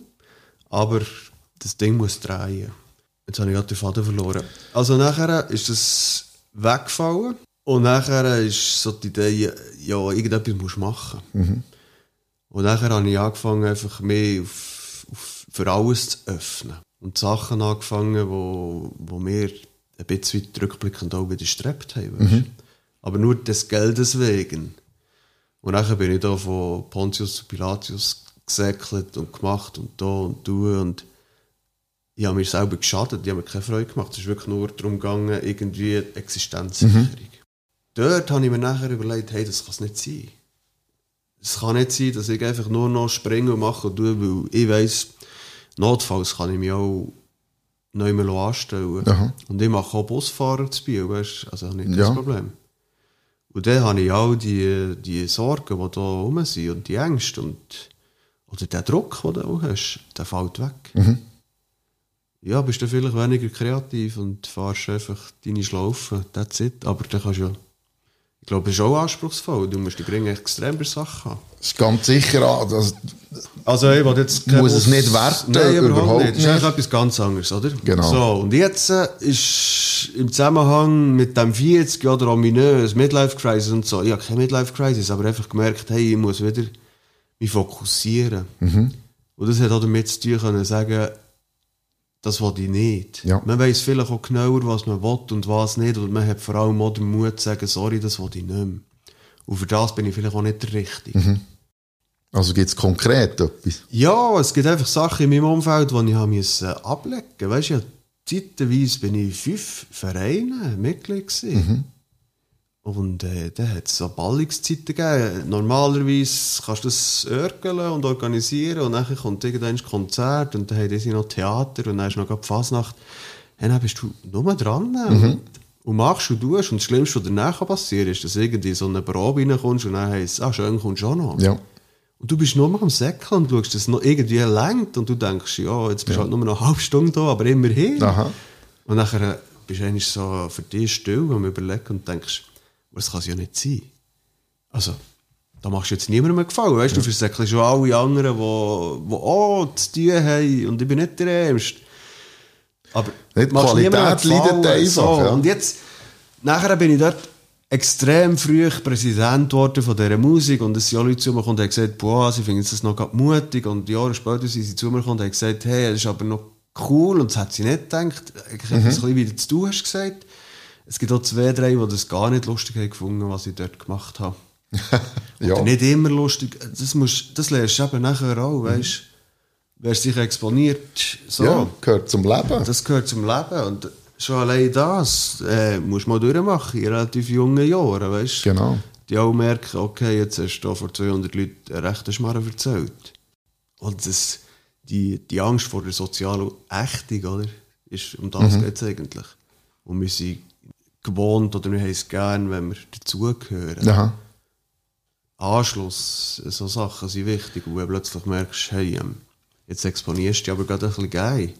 aber das Ding muss drehen. Jetzt habe ich gerade den Faden verloren. Also nachher ist das weggefallen und nachher ist so die Idee, ja, irgendetwas musst du machen. Und nachher habe ich angefangen, einfach mehr auf, auf, für alles zu öffnen. Und Sachen angefangen, wo, wo mir ein bisschen rückblickend auch widerstrebt haben. weisst. Aber nur des Geldes wegen. Und nachher bin ich da von Pontius zu Pilatius gesäckelt und gemacht und da und du und ich habe mir selber geschadet, ich habe mir keine Freude gemacht. Es ist wirklich nur darum gegangen, irgendwie Existenzsicherung. Dort habe ich mir nachher überlegt, hey, das kann es nicht sein. Es kann nicht sein, dass ich einfach nur noch springe und mache und tue, weil ich weiss, notfalls kann ich mich auch neu mehr anstellen. Aha. Und ich mache auch Busfahrer zu Biel, weißt also habe ich nicht Ja. das Problem. Und dann habe ich auch die, die Sorgen, die da rum sind und die Ängste und oder der Druck, den du auch hast, der fällt weg. Ja, bist du vielleicht weniger kreativ und fährst einfach deine Schlaufen, that's it. Aber dann kannst du ja, ich glaube, es ist auch anspruchsvoll. Du musst die Gring extrem bei Sachen haben. das ist ganz sicher. an- Das, Also, ich jetzt Muss es nicht werten, Nein, überhaupt, überhaupt nicht. Das ist eigentlich etwas ganz anderes, oder? Genau. So, und jetzt äh, ist im Zusammenhang mit dem 40 oder ominös, Midlife Crisis und so, ich habe keine Midlife Crisis, aber einfach gemerkt, hey, ich muss wieder mich fokussieren. Mhm. Und das hat auch damit zu tun können, sagen, das will ich nicht. Ja. Man weiß vielleicht auch genauer, was man will und was nicht. Und man hat vor allem auch den Mut zu sagen, sorry, das will ich nicht mehr. Und für das bin ich vielleicht auch nicht der Richtige. Mhm. also gibt es konkret etwas? Ja, es gibt einfach Sachen in meinem Umfeld, die ich habe ablegen musste. Weißt du, ja, zeitweise bin ich fünf Vereinen Mitglied gewesen. Und äh, dann hat es so Ballungszeiten gegeben. Normalerweise kannst du das örgeln und organisieren und dann kommt irgendein Konzert und dann haben die noch Theater und dann ist noch die Fasnacht. Und dann bist du nur dran und, und machst und tust. Und das Schlimmste, was danach passieren ist, dass irgendwie so eine Probe reinkommst und dann heisst ah, schön, kommst du auch noch. Ja. Und du bist nur noch am Säckeln und schaust, dass es noch irgendwie lenkt und du denkst, ja, jetzt bist du halt nur noch eine halbe Stunde da, aber immerhin. Aha. Und nachher äh, bist du eigentlich so für dich still am überlegen und denkst, "Aber das kann es ja nicht sein. Also, da machst du jetzt niemandem einen Gefallen, weißt du, du versäckelst schon alle anderen, die, die auch zu tun haben und ich bin nicht der Ärmste. Aber Nicht die Qualität leidet einfach, So, ja. Und jetzt, nachher bin ich dort extrem früh Präsident geworden von dieser Musik und es sind auch Leute zu mir gekommen und haben gesagt, boah, sie finden das noch grad mutig und Jahre später sind sie zu mir gekommen und haben gesagt, hey, das ist aber noch cool und das hat sie nicht gedacht. Ich habe das ein bisschen wieder zu tun, hast gesagt. Es gibt auch zwei, drei, die das gar nicht lustig haben gefunden, was ich dort gemacht habe. Ja. Oder nicht immer lustig. Das, musst, das lernst du eben nachher auch, weißt du. Wer sich exponiert, so. ja, gehört zum Leben. Das gehört zum Leben. Und schon allein das äh, musst du mal durchmachen in relativ jungen Jahren, weißt du? Genau. die auch merken, okay, jetzt hast du vor 200 Leuten einen rechten Schmarrn erzählt. Und das, die, die Angst vor der sozialen Ächtung, oder? Ist, um das geht es eigentlich. Und wir sind gewohnt oder wir haben es gern, wenn wir dazugehören. Aha. Anschluss, so Sachen sind wichtig. Und wenn du plötzlich merkst, hey, ähm, jetzt exponierst du dich aber gerade ein bisschen geil.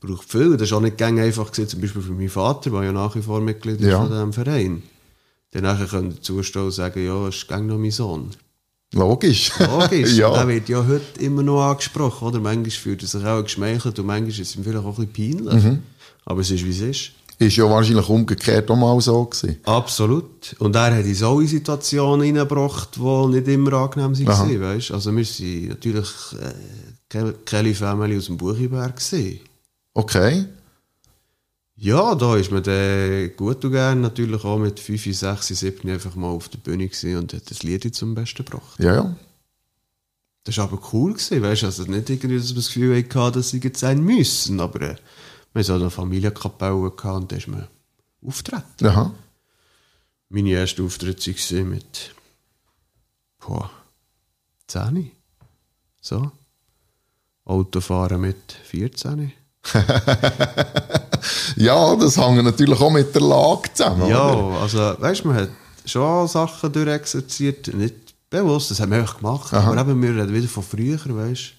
Braucht viel. Das ist auch nicht gang einfach gewesen, zum Beispiel für meinen Vater, der ja nach wie vor Mitglied ist Ja. von diesem Verein. Dann nachher können die Zusteller sagen, ja, das ist gang noch mein Sohn. Logisch. Logisch. ja. Der wird ja heute immer noch angesprochen, oder? Manchmal fühlt er sich auch geschmeichelt und manchmal ist es ihm vielleicht auch ein bisschen peinlich. Mhm. Aber es ist, wie es ist. Ist ja wahrscheinlich umgekehrt auch mal so gewesen. Absolut. Und er hat uns auch in Situationen hineingebracht, die nicht immer angenehm waren. Weißt? Also wir waren natürlich äh, Ke- Kelly Family aus dem Buchiberg. gewesen. Okay. Ja, da ist man dann gut und gern natürlich auch mit 5, 6, 7 einfach mal auf der Bühne und hat das Lied zum Besten gebracht. Ja, ja. Das war aber cool, gewesen, weißt du? Also nicht irgendwie, dass man das Gefühl hatte, dass sie jetzt sein müssen, aber äh, wir hatten so eine Familienkapelle und da ist man auftreten. Aha. Meine erste Auftritte waren mit boah, 10. So. Autofahren mit 14. Ja, das hängt natürlich auch mit der Lage zusammen. Ja, Oder? also weißt du, man hat schon Sachen durchexerziert, nicht bewusst, das haben wir einfach gemacht. Aber eben, wir reden wieder von früher, weißt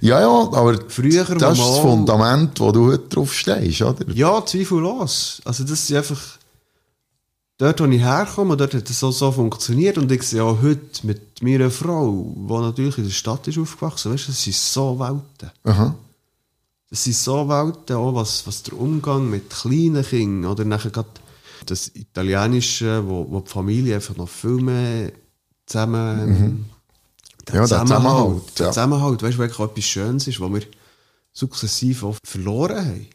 ja, ja, aber Früher, das ist man das Fundament, wo du heute drauf stehst, oder? Ja, zweifellos. Also das ist einfach dort, wo ich herkomme, dort hat es so, so funktioniert und ich sehe auch heute mit meiner Frau, die natürlich in der Stadt ist aufgewachsen, weißt du, das sind so Welten. Aha. Das sind so Welten, auch was, was der Umgang mit kleinen Kindern oder nachher grad das Italienische, wo, wo die Familie einfach noch viel mehr zusammen. Der. Ja, der Zusammenhalt, Der ja. Zusammenhalt, weißt du, wirklich etwas Schönes ist, was wir sukzessiv auch verloren haben.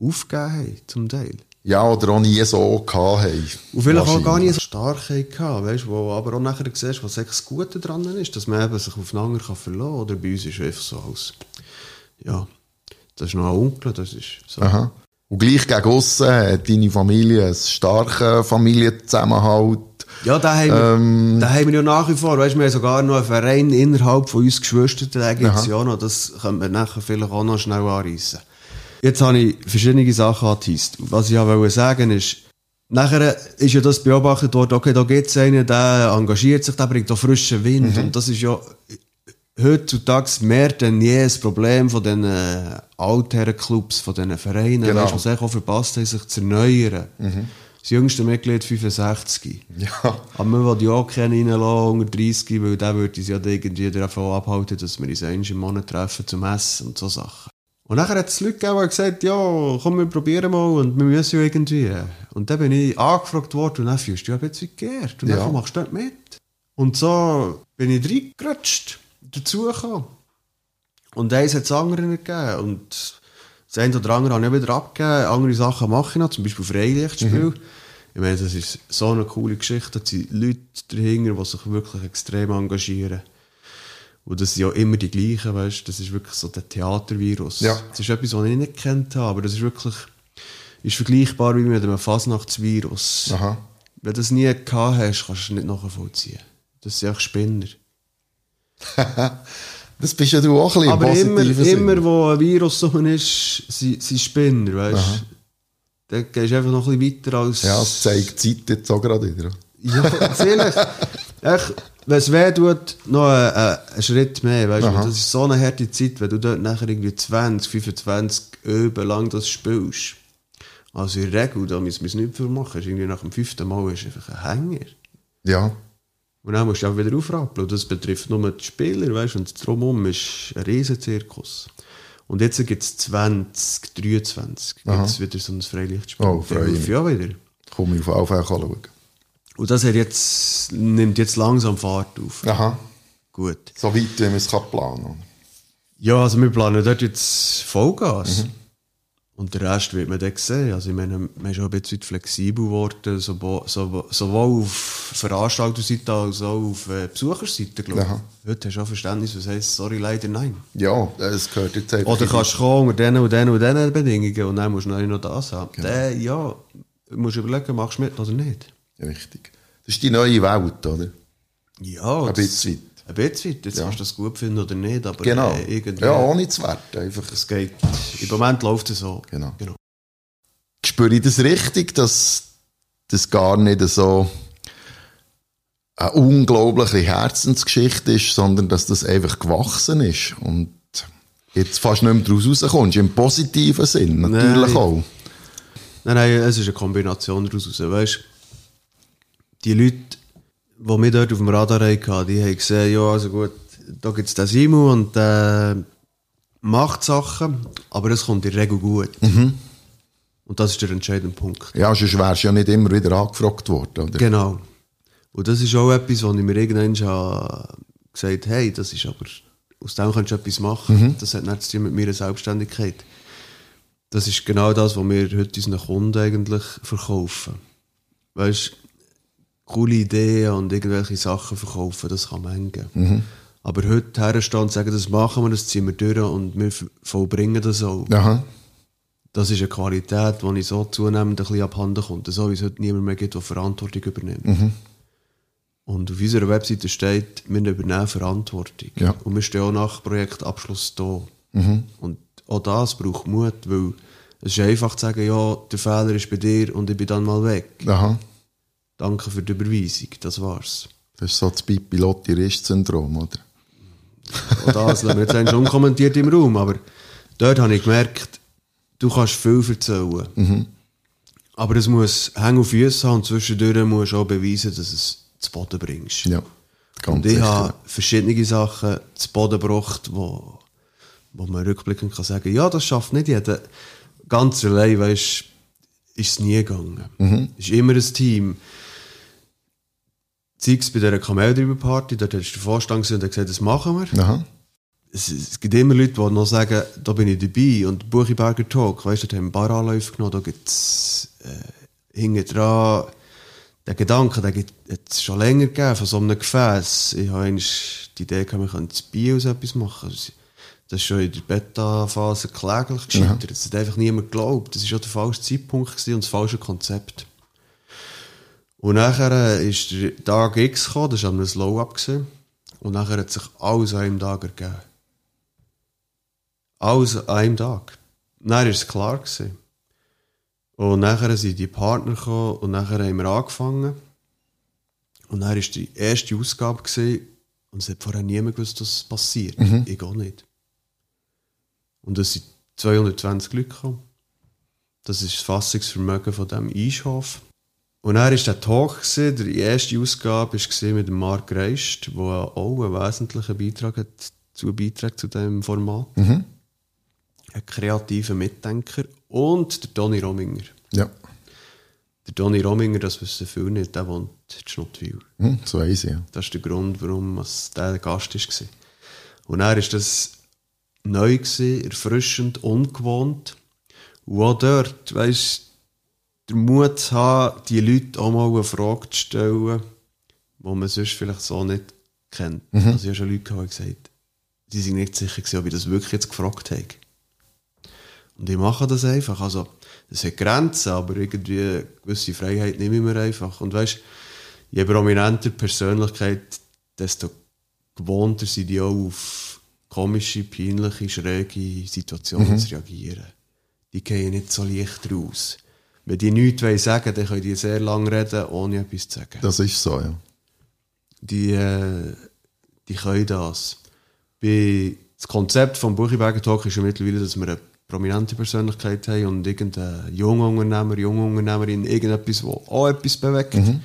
Aufgegeben haben, zum Teil. Ja, oder auch nie so gehabt haben. Und vielleicht auch gar Wahrscheinlich. so stark hatten, weißt du, wo aber auch nachher siehst, was das Gute dran ist, dass man eben sich aufeinander kann verlassen kann. Oder bei uns ist es einfach so als, ja, das ist noch ein Onkel, das ist so. Aha. Und gleich gegen aussen hat deine Familie einen starken Familienzusammenhalt. Ja, da haben, wir, da haben wir ja nach wie vor. Weißt, wir haben sogar noch einen Verein innerhalb von uns Geschwistern, da gibt es ja noch. Das könnte man nachher vielleicht auch noch schnell anreissen. Jetzt habe ich verschiedene Sachen angeteased. Was ich auch wollte sagen ist, nachher ist ja das beobachtet worden, okay, da gibt es einen, der engagiert sich, der bringt auch frischen Wind. Und das ist ja heutzutage mehr denn je das Problem von diesen Altherrenclubs, von diesen Vereinen, Genau. weißt, sich auch verpasst haben, sich zu erneuern. Das jüngste Mitglied 65. Ja. Aber man will ja auch keinen reinlassen unter 30, weil der würde uns ja irgendwie davon abhalten, dass wir uns einmal im Monat treffen zum Essen und so Sachen. Und nachher hat es Leute gegeben, die gesagt ja, komm, wir probieren mal und wir müssen ja irgendwie. Und dann bin ich angefragt worden und dann fühlst du dich ein bisschen geehrt. Und Ja. dann machst du dort mit. Und so bin ich reingerutscht, dazugekommen. Und eins hat es andere nicht gegeben. Und das eine oder andere habe ich wieder abgegeben. Andere Sachen mache ich noch, zum Beispiel Freilichtspiel. Ich meine, das ist so eine coole Geschichte. Da sind Leute dahinter, die sich wirklich extrem engagieren. Und das sind ja immer die gleichen, weißt? Das ist wirklich so der Theatervirus. Ja. Das ist etwas, was ich nicht kennt habe, aber das ist wirklich ist vergleichbar wie mit einem Fasnachtsvirus. Aha. Wenn du das nie gehabt hast, kannst du es nicht nachvollziehen. Das sind einfach Spinner. Das bist ja du auch ein bisschen Aber im immer, Sinn. immer wo ein Virus so ist, sind, sind Spinner, weißt du? Dann gehst du einfach noch ein bisschen weiter als... Ja, das zeigt die Zeit jetzt auch gerade wieder. Ja, vielleicht. Echt, wenn es weh tut, noch einen, einen Schritt mehr. Weißt du? Das ist so eine harte Zeit, wenn du dort nachher irgendwie 20, 25 Öben lang das spielst. Also in der Regel, da müssen wir es nicht viel machen. Irgendwie nach dem fünften Mal ist einfach ein Hänger. Ja. Und dann musst du auch wieder aufrappeln. Und das betrifft nur die Spieler, weißt du? Und drumherum ist ein Riesenzirkus. Und jetzt gibt es 20, 23, gibt es wieder so ein Freilichtspiel. Oh, freue mich. ja wieder. Komm ich auf Fall schauen. Und das hat jetzt, nimmt jetzt langsam Fahrt auf. Aha. Gut. So weit, wie man es kann planen. Ja, also wir planen dort jetzt Vollgas. Und den Rest wird man dann sehen. Also ich meine, man ist schon ein bisschen flexibel geworden, sowohl, auf Veranstalterseite als auch auf äh, Besucherseite, glaube Aha. ich. Heute hast du auch Verständnis, was heisst, sorry, leider nein. Ja, es gehört jetzt einfach. Oder kannst du kommen unter diesen und diesen und diesen Bedingungen und dann musst du noch noch das haben. Dann, ja, du musst überlegen, machst du mit oder nicht. Richtig. Das ist die neue Welt, oder? Ja, Ein bisschen. Ein bisschen weit. Jetzt kannst du das gut finden oder nicht, aber Genau. äh, irgendwie. Ja, ohne zu werten. Einfach. Es geht. Im Moment läuft es so. Genau. genau. Spüre ich das richtig, dass das gar nicht so eine unglaubliche Herzensgeschichte ist, sondern dass das einfach gewachsen ist und jetzt fast nicht mehr daraus rauskommst, im positiven Sinn natürlich Nein. auch. Nein, nein, es ist eine Kombination daraus. Weißt die Leute, die mich dort auf dem Radar hatten, die haben gesehen, ja, also gut, da gibt es den Simu und der macht Sachen, aber es kommt in der Regel gut. Und das ist der entscheidende Punkt. Ja, sonst wärst du ja nicht immer wieder angefragt worden, oder? Genau. Und das ist auch etwas, wo ich mir irgendwann gesagt habe, hey, das ist aber, aus dem kannst du etwas machen. Das hat nichts zu tun mit meiner Selbstständigkeit. Das ist genau das, was wir heute unseren Kunden eigentlich verkaufen. Weißt coole Ideen und irgendwelche Sachen verkaufen, das kann man hängen. Aber heute herstehen und sagen, das machen wir, das ziehen wir durch und wir vollbringen das auch. Aha. Das ist eine Qualität, die ich so zunehmend ein bisschen abhanden kommt. So wie es heute niemand mehr gibt, der Verantwortung übernimmt. Und auf unserer Webseite steht, wir übernehmen Verantwortung. Ja. Und wir stehen auch nach Projektabschluss da. Und auch das braucht Mut, weil es ist einfach zu sagen, ja, der Fehler ist bei dir und ich bin dann mal weg. Aha. Danke für die Überweisung, das war's. Das ist so das Pipi-Lotti-Rist-Syndrom, oder? Auch das lassen wir jetzt eigentlich unkommentiert im Raum, aber dort habe ich gemerkt, du kannst viel erzählen. Aber es muss Hänge auf Füße haben und zwischendurch musst du auch beweisen, dass es zu Boden bringst. Ja. Ganz und ich sicher. habe verschiedene Sachen zu Boden gebracht, wo, wo man rückblickend kann sagen, ja, das schafft nicht jeder. Ganz allein, weißt ist es nie gegangen. Es ist immer ein Team. Es bei dieser Kameldreiber-Party, dort hast du den Vorstand gesehen und hat gesagt, das machen wir Aha. es, es gibt immer Leute, die noch sagen, da bin ich dabei. Und Buchiberger Talk, weißt du, da haben wir Baranläufe genommen, da gibt es äh, hinten dran den Gedanken, den gibt es schon länger gegeben, von so einem Gefäß. Ich habe einmal die Idee gehabt, wir könnten das Bier aus etwas machen. Das das ist schon in der Beta-Phase kläglich gescheitert. Das hat einfach niemand geglaubt. Das war schon der falsche Zeitpunkt und das falsche Konzept. Und nachher äh, ist der Tag X gekommen, das war ein Slow-Up. Und nachher hat sich alles an einem Tag ergeben. Alles an einem Tag. Dann war es klar. Gewesen. Und nachher sind die Partner gekommen und nachher haben wir angefangen. Und dann war die erste Ausgabe gewesen, und es hat vorher niemand gewusst, dass es passiert. Ich auch nicht. Und es sind 220 Leute gekommen. Das ist das Fassungsvermögen von diesem Einshof. Und dann war der Talk, gewesen, die erste Ausgabe war mit Marc Reist, der auch einen wesentlichen Beitrag hat zu Beitrag zu diesem Format. Ein kreativer Mitdenker. Und der Toni Rominger. Ja. Der Toni Rominger, das wissen viele nicht, der wohnt in Schnottwil. Hm, so easy, ja. Das ist der Grund, warum es der Gast war. Und er ist das neu, gewesen, erfrischend, ungewohnt. Und auch dort, weißt der Mut zu haben, die Leute auch mal eine Frage zu stellen, die man sonst vielleicht so nicht kennt. Also ich habe schon Leute gehabt, die gesagt sie sind nicht sicher gewesen, ob ich das wirklich jetzt gefragt habe. Und ich mache das einfach. Also, es hat Grenzen, aber irgendwie eine gewisse Freiheit nehme ich mir einfach. Und weißt, je prominenter die Persönlichkeit, desto gewohnter sind die auch auf komische, peinliche, schräge Situationen zu reagieren. Die gehen nicht so leicht raus. Wenn die nichts wollen sagen dann können die sehr lange reden, ohne etwas zu sagen. Das ist so, ja. Die, äh, die können das. Bei, das Konzept vom Buchiberger Talk ist ja mittlerweile, dass wir eine prominente Persönlichkeit haben und irgendein junger Unternehmer, junge Unternehmerin, irgendetwas, wo auch etwas bewegt in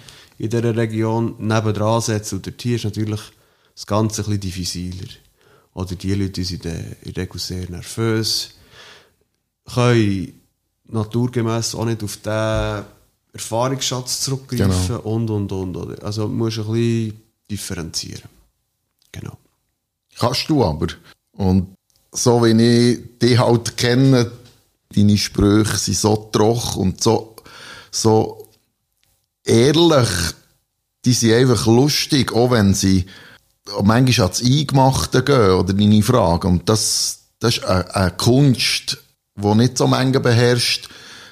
dieser Region, nebendran setzen. Und dort hier ist natürlich das Ganze ein bisschen diffiziler. Oder die Leute die sind in der Regel sehr nervös, können naturgemäß auch nicht auf den Erfahrungsschatz zurückgreifen und, und, und. Oder? Also du musst ein bisschen differenzieren. Genau. Kannst du aber. Und so wie ich dich halt kenne, deine Sprüche sind so trocken und so, so ehrlich, die sind einfach lustig, auch wenn sie manchmal ans Eingemachte gehen oder deine Fragen. Und das, das ist eine, eine Kunst, die nicht so Menge beherrscht,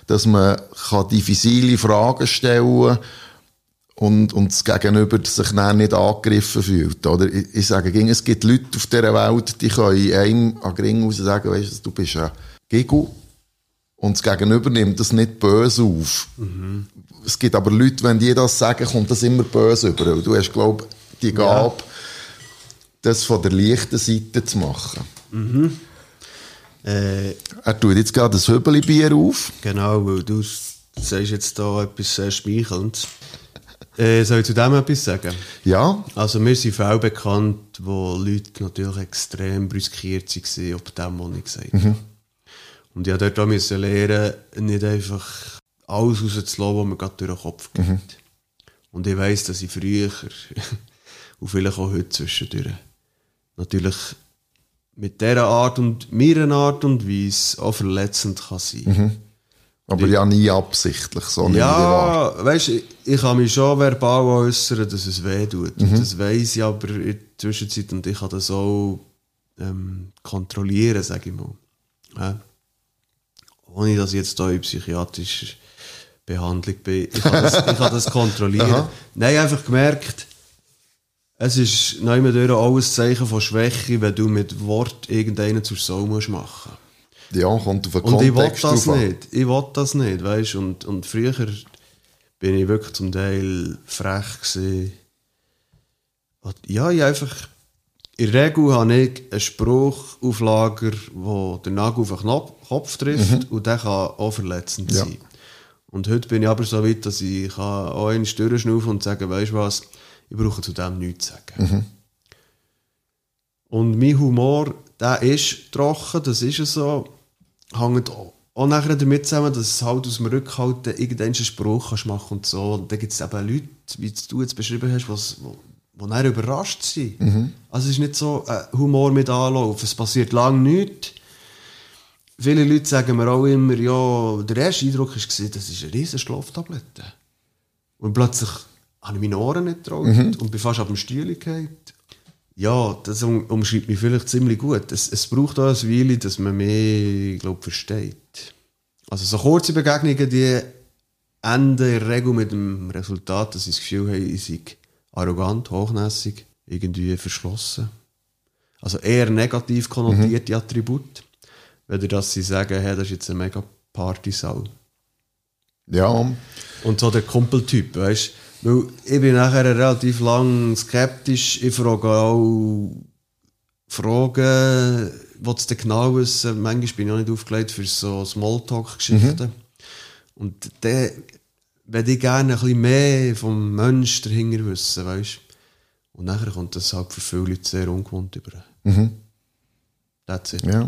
dass man kann diffizile Fragen stellen und, und das Gegenüber sich dann nicht angegriffen fühlt. Oder ich, ich sage, es gibt Leute auf dieser Welt, die können einem an den Ring raus sagen, weißt du, du bist ein Gigu. Und das Gegenüber nimmt das nicht böse auf. Es gibt aber Leute, wenn die das sagen, kommt das immer böse über. Du hast, glaube ich, die Gabe, das von der leichten Seite zu machen. Äh, Er tut jetzt gerade das Höbeli-Bier auf. genau, weil du sagst jetzt da etwas sehr Schmeichelndes. Äh, soll ich zu dem etwas sagen? Ja, Also mir sind Fälle bekannt, wo Leute natürlich extrem brüskiert waren, ob dem, was ich gesagt habe. Und ich musste dort auch lernen, nicht einfach alles rauszulassen, was mir gerade durch den Kopf geht. Und ich weiss, dass ich früher, und vielleicht auch heute zwischendurch, natürlich mit dieser Art und meiner Art und Weise auch verletzend kann sein. aber ja nie absichtlich. So ich. Ja, weißt du, ich, ich kann mich schon verbal äußern, dass es weh tut. Und das weiss ich aber in der Zwischenzeit und ich kann das auch ähm, kontrollieren, sage ich mal. Ja. Ohne dass ich jetzt hier in psychiatrischer Behandlung bin. Ich kann das, ich kann das kontrollieren. Nein, einfach gemerkt, es ist durch auch ein Zeichen von Schwäche, wenn du mit Wort irgendeinen zur Sau musst machen Ja, kommt auf den und ich will das drauf nicht. Ich will das nicht, weißt und, und früher bin ich wirklich zum Teil frech gewesen. Ja, ich einfach, in der Regel habe ich einen Spruch auf Lager, wo der Nagel auf den Knopf, Kopf trifft und der kann auch verletzend Mhm. Ja. sein. Und heute bin ich aber so weit, dass ich auch einen Stirn schnaufen und sagen, weißt du was, ich brauche zu dem nichts zu sagen. Mhm. Und mein Humor, der ist trocken, das ist so. Hängt auch auch nachher damit zusammen, dass es halt aus dem Rückhalten irgendeinen Spruch kannst machen und so. Und dann gibt es eben Leute, wie du jetzt beschrieben hast, was, wo, wo dann überrascht sind. Also es ist nicht so ein Humor mit Anlauf. Es passiert lange nichts. Viele Leute sagen mir auch immer, ja, der erste Eindruck war, das ist eine riesen Schlaftablette. Und plötzlich habe ich meine Ohren nicht getraut und bin fast auf dem Stuhl gefallen. Ja, das um, umschreibt mich vielleicht ziemlich gut. Es, es braucht auch eine Weile, dass man mich, glaube versteht. Also so kurze Begegnungen, die enden in der Regel mit dem Resultat, dass ich das Gefühl habe, ich sei arrogant, hochnäsig, irgendwie verschlossen. Also eher negativ konnotierte Attribute. Weder dass sie sagen, hey, das ist jetzt eine mega Partysau. Ja, Und so der Kumpeltyp, weißt du? Weil ich bin nachher relativ lang skeptisch. Ich frage auch Fragen, was du genau wissen. Manchmal bin ich auch nicht aufgelegt für so Smalltalk-Geschichten. Und dann würde ich gerne ein bisschen mehr vom Mensch dahinter wissen, weißt? Und nachher kommt das halt für viele Leute sehr ungewohnt über. That's it. ja.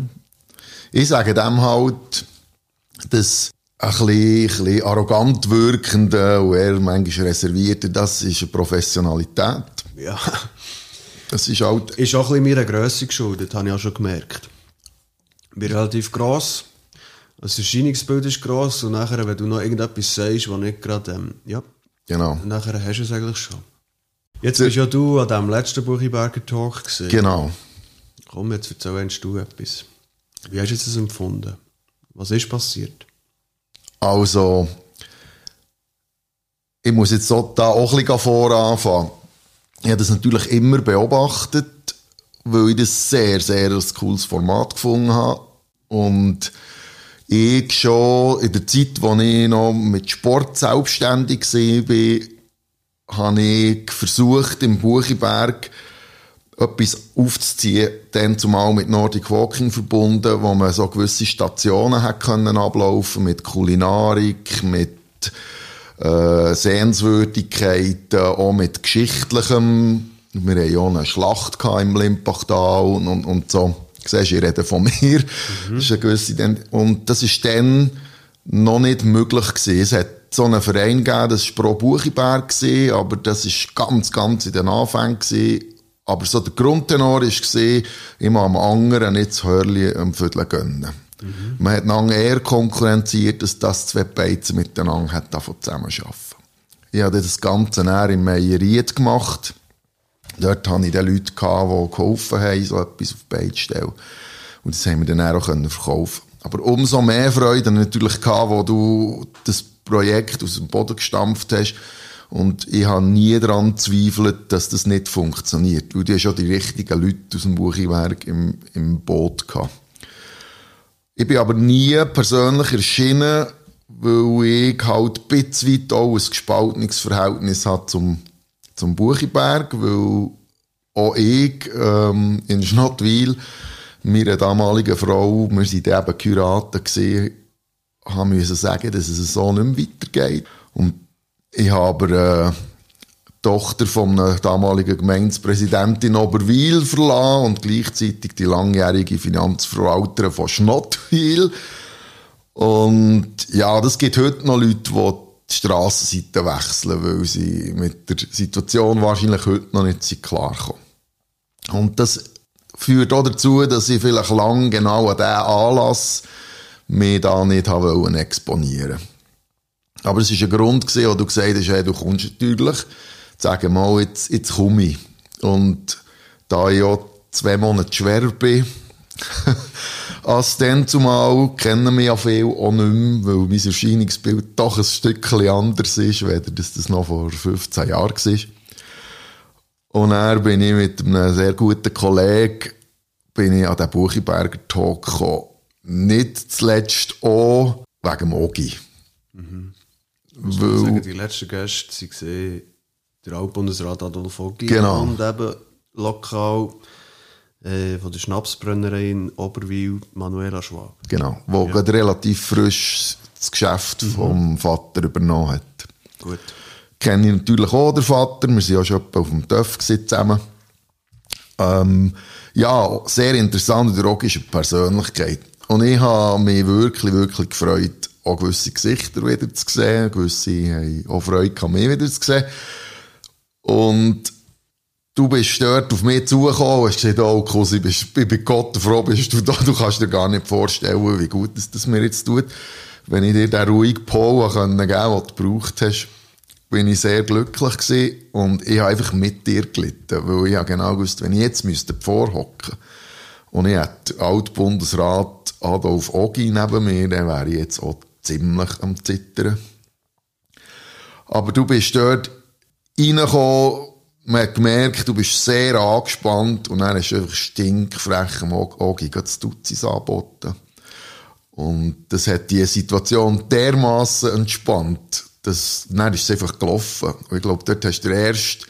Ich sage dem halt, dass ein bisschen, ein bisschen arrogant wirkende und eher manchmal reservierte, das ist eine Professionalität. Ja. Das ist halt, Ist auch ein bisschen meiner Grösse geschuldet, habe ich auch schon gemerkt. Ich bin relativ gross. Das Erscheinungsbild ist gross und nachher, wenn du noch irgendetwas sagst, was nicht gerade, ähm, ja, genau. nachher hast du es eigentlich schon. Jetzt bist ja du an diesem letzten Buchiberger Talk gesehen. Genau. Komm, jetzt erzählst du etwas. Wie hast du jetzt das empfunden? Was ist passiert? Also, ich muss jetzt so da auch ein bisschen voranfangen. Ich habe das natürlich immer beobachtet, weil ich das sehr, sehr ein cooles Format gefunden habe. Und ich schon in der Zeit, als ich noch mit Sport selbstständig war, habe ich versucht, im Buchiberg etwas aufzuziehen, dann zumal mit Nordic Walking verbunden, wo man so gewisse Stationen hat können ablaufen mit Kulinarik, mit äh, Sehenswürdigkeiten, auch mit Geschichtlichem. Wir hatten ja auch eine Schlacht im Limpachtal und, und, und so. Siehst, ich rede von mir. Das ist eine gewisse und das ist dann noch nicht möglich gewesen. Es hat so einen Verein gegeben, das war Pro Buchiberg, aber das ist ganz, ganz in den Anfängen gewesen. Aber so der Grundtenor war, muss am anderen nicht das Hörli am Viertel gönnen. Man hat einander eher konkurrenziert, dass das zwei Beizen miteinander hat davon zusammenarbeiten. Ich habe das Ganze dann im Meieriet gemacht. Dort hatte ich dann Leute, gehabt, die geholfen haben, so etwas auf die Beine zu stellen. Und das haben wir dann auch verkaufen Aber umso mehr Freude natürlich gehabt, wo du das Projekt aus dem Boden gestampft hast Und ich habe nie daran gezweifelt, dass das nicht funktioniert. Weil hast schon die richtigen Leute aus dem Buchiwerk im, im Boot gehabt. Ich bin aber nie persönlich erschienen, weil ich halt ein bisschen weit auch ein gespaltenes Verhältnis habe zum, zum Buchiberg, weil auch ich ähm, in Schnottwil, meiner damaligen Frau, wir sind eben gewesen, haben müssen sagen, dass es so nicht mehr weitergeht. Und ich habe äh, die Tochter von einem damaligen Gemeindepräsidenten in Oberwil verlassen und gleichzeitig die langjährige Finanzverwalterin von Schnottwil. Und ja, das gibt heute noch Leute, die die Strassenseite wechseln, weil sie mit der Situation wahrscheinlich heute noch nicht klarkommen. Und das führt auch dazu, dass ich vielleicht lang genau an diesen Anlass mich da nicht exponieren Aber es war ein Grund, gewesen, wo du gesagt hast, hey, du kommst natürlich, sagen mal, jetzt, jetzt komme ich. Und da ich ja zwei Monate schwerer bin, als dann zumal kennen wir ja viel auch nicht mehr, weil mein Erscheinungsbild doch ein Stückchen anders ist, weder dass das noch vor 15 Jahren war. Und dann bin ich mit einem sehr guten Kollegen bin ich an den Buchiberger Talk gekommen. Nicht zuletzt auch wegen Mogi. Mhm. Weil, sagen, die letzten Gäste waren der Altbundesrat Adolf Ogi genau. und eben lokal äh, von der Schnapsbrennerei in Oberwil Manuela Schwab. Genau, wo ja. gerade relativ frisch das Geschäft mhm. vom Vater übernommen hat. Gut. Kenne ich natürlich auch den Vater, wir waren ja schon auf dem TÜV zusammen. Ähm, ja, sehr interessante drogische Persönlichkeit. Und ich habe mich wirklich, wirklich gefreut, auch gewisse Gesichter wieder zu sehen. Gewisse haben auch Freude mich wieder zu sehen. Und du bist dort auf mich zugekommen und hast gesagt, oh, Cousin, ich bin Gott froh, bist du da. Du kannst dir gar nicht vorstellen, wie gut es das mir jetzt tut. Wenn ich dir den ruhigen Pol geben konnte, den du gebraucht hast, bin ich sehr glücklich gewesen und ich habe einfach mit dir gelitten, weil ich habe genau gewusst, wenn ich jetzt müsste vorhocken und ich hätte Altbundesrat Adolf Ogi neben mir, dann wäre ich jetzt auch ziemlich am Zittern. Aber du bist dort reingekommen, man hat gemerkt, du bist sehr angespannt und dann hast du einfach stinkfrech am Ogi das Dutzis angeboten. Und das hat die Situation dermaßen entspannt, das, dann ist es einfach gelaufen. Und ich glaube, dort hast du den ersten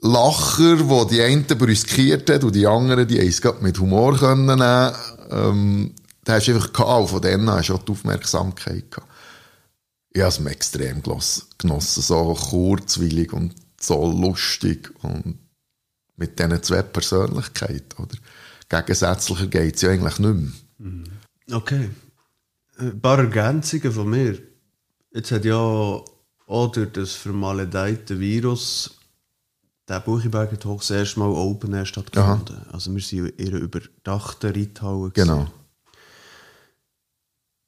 Lacher, wo die einen brüskiert hat und die anderen, die haben es mit Humor können nehmen. Ähm, da hast du einfach gehabt, von denen hast du auch die Aufmerksamkeit gehabt. Ich habe es mir extrem genossen, so kurzwillig und so lustig und mit diesen zwei Persönlichkeiten, oder? Gegensätzlicher geht es ja eigentlich nicht mehr. Mhm. Okay. Ein paar Ergänzungen von mir. Jetzt hat ja auch durch das vermaledeite Virus der Buchiberger Talk das erste Mal Open Air stattgefunden. Also wir sind in einer überdachten Reithalle. Genau.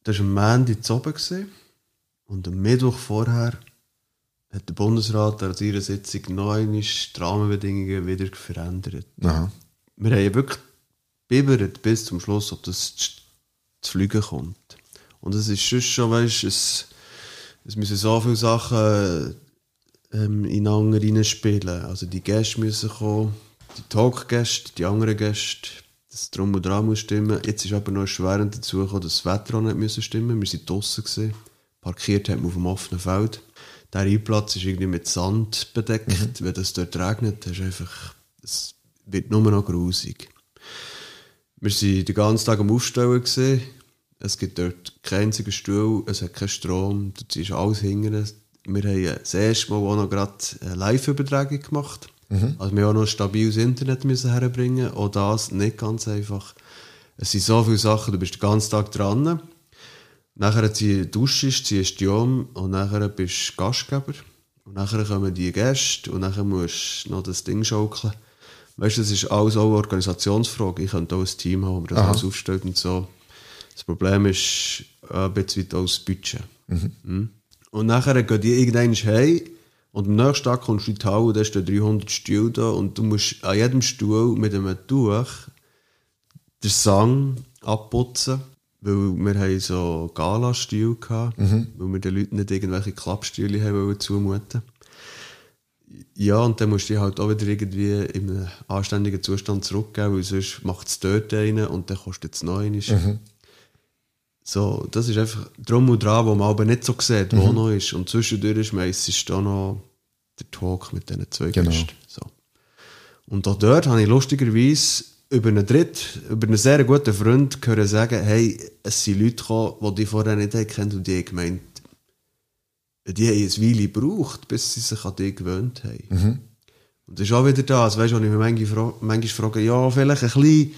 Das war am Montag zu oben. Und am Mittwoch vorher hat der Bundesrat an ihrer Sitzung einmal die Rahmenbedingungen wieder verändert. Aha. Wir haben wirklich bibbert bis zum Schluss, ob das zu fliegen kommt. Und es ist schon, weißt, es es müssen so viele Sachen ähm, ineinander reinspielen. Also die Gäste müssen kommen, die Talkgäste, die anderen Gäste, das Drum und Dran muss stimmen. Jetzt ist aber noch erschwerend dazu gekommen, dass das Wetter auch nicht müssen stimmen Wir waren draußen. Gewesen. Parkiert haben wir auf dem offenen Feld. Der Einplatz ist irgendwie mit Sand bedeckt. Mhm. Wenn es dort regnet, ist einfach, es wird nur noch grusig. Wir waren den ganzen Tag am Aufstellen. Gewesen. Es gibt dort keinen einzigen Stuhl, es hat keinen Strom, dort ist alles hinten. Wir haben das erste Mal auch noch gerade eine Live-Übertragung gemacht. Mhm. Also wir haben auch noch stabiles Internet müssen herbringen. Auch das nicht ganz einfach. Es sind so viele Sachen, du bist den ganzen Tag dran. Nachher duschst, ziehst du um und nachher bist du Gastgeber. Und nachher kommen die Gäste und nachher musst du noch das Ding schaukeln. Weißt du, das ist alles auch eine Organisationsfrage. Ich könnte auch ein Team haben, das Aha. alles aufstellt und so. Das Problem ist ein bisschen auch das Budget. Mhm. Mhm. Und nachher gehen die irgendwann heim und am nächsten Tag kommst du in die Halle und da stehen 300 Stühle da und du musst an jedem Stuhl mit einem Tuch den Sang abputzen, weil wir haben so Gala-Stühle hatten, mhm. weil wir den Leuten nicht irgendwelche Klappstühle haben zumuten Ja, und dann musst du dich halt auch wieder irgendwie in einen anständigen Zustand zurückgeben, weil sonst macht es dort einen und dann kostet es noch einmal. So, das ist einfach drum und dran, wo man aber nicht so sieht, wo noch ist. Und zwischendurch ist meistens da noch der Talk mit diesen zwei Genau. Gästen. So. Und auch dort habe ich lustigerweise über einen Dritt, über einen sehr guten Freund gehört sagen, hey, es sind Leute gekommen, die die vorher nicht kennt und die haben gemeint, die haben eine Weile gebraucht, bis sie sich an dich gewöhnt haben. Und das ist auch wieder das, weißt du, wenn ich mir manchmal, fra manchmal frage, ja, vielleicht ein bisschen,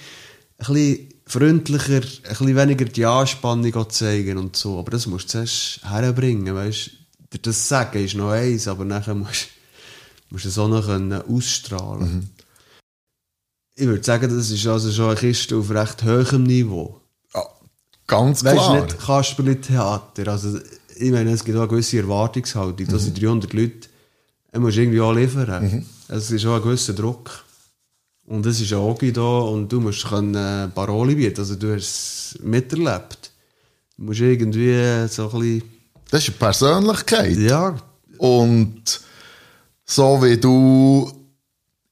ein bisschen freundlicher, ein bisschen weniger die Anspannung zeigen und so. Aber das musst du zuerst herbringen, weißt du. Das Sagen ist noch eins, aber nachher musst, musst du es auch noch können ausstrahlen Ich würde sagen, das ist also schon eine Kiste auf recht hohem Niveau. Ja, ganz Weißt klar. du, nicht Kasperli-Theater. Also, ich meine, es gibt auch eine gewisse Erwartungshaltung. Da sind 300 Leute, er muss irgendwie auch liefern. Es ist auch ein gewisser Druck. Und es ist ein Ogi da und du musst können, äh, Paroli bieten. Also, du hast es miterlebt. Du musst irgendwie so ein bisschen. Das ist eine Persönlichkeit. Ja, Und so wie du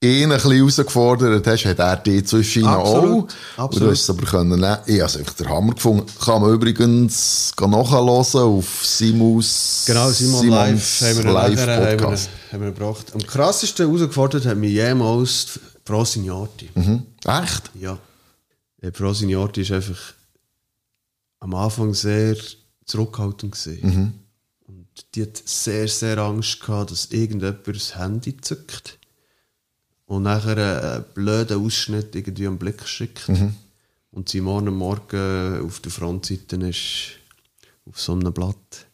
ihn ein bisschen herausgefordert hast, hat er dich zwischen auch. Absolut, du hast es aber können nehmen. Ich habe es einfach den Hammer gefunden. Kann man übrigens nachhören auf Simus, genau, Simon Simons Live haben wir Live haben wir, haben wir gebracht. Am krassesten herausgefordert hat mich jemals Frau Signati. Mhm. Echt? Ja. Äh, Signati ist einfach am Anfang sehr zurückhaltend gewesen. Und die hat sehr, sehr Angst gehabt, dass irgendjemand das Handy zückt und nachher einen blöden Ausschnitt irgendwie am Blick schickt. Und sie morgen Morgen auf der Frontseite ist auf so einem Blatt.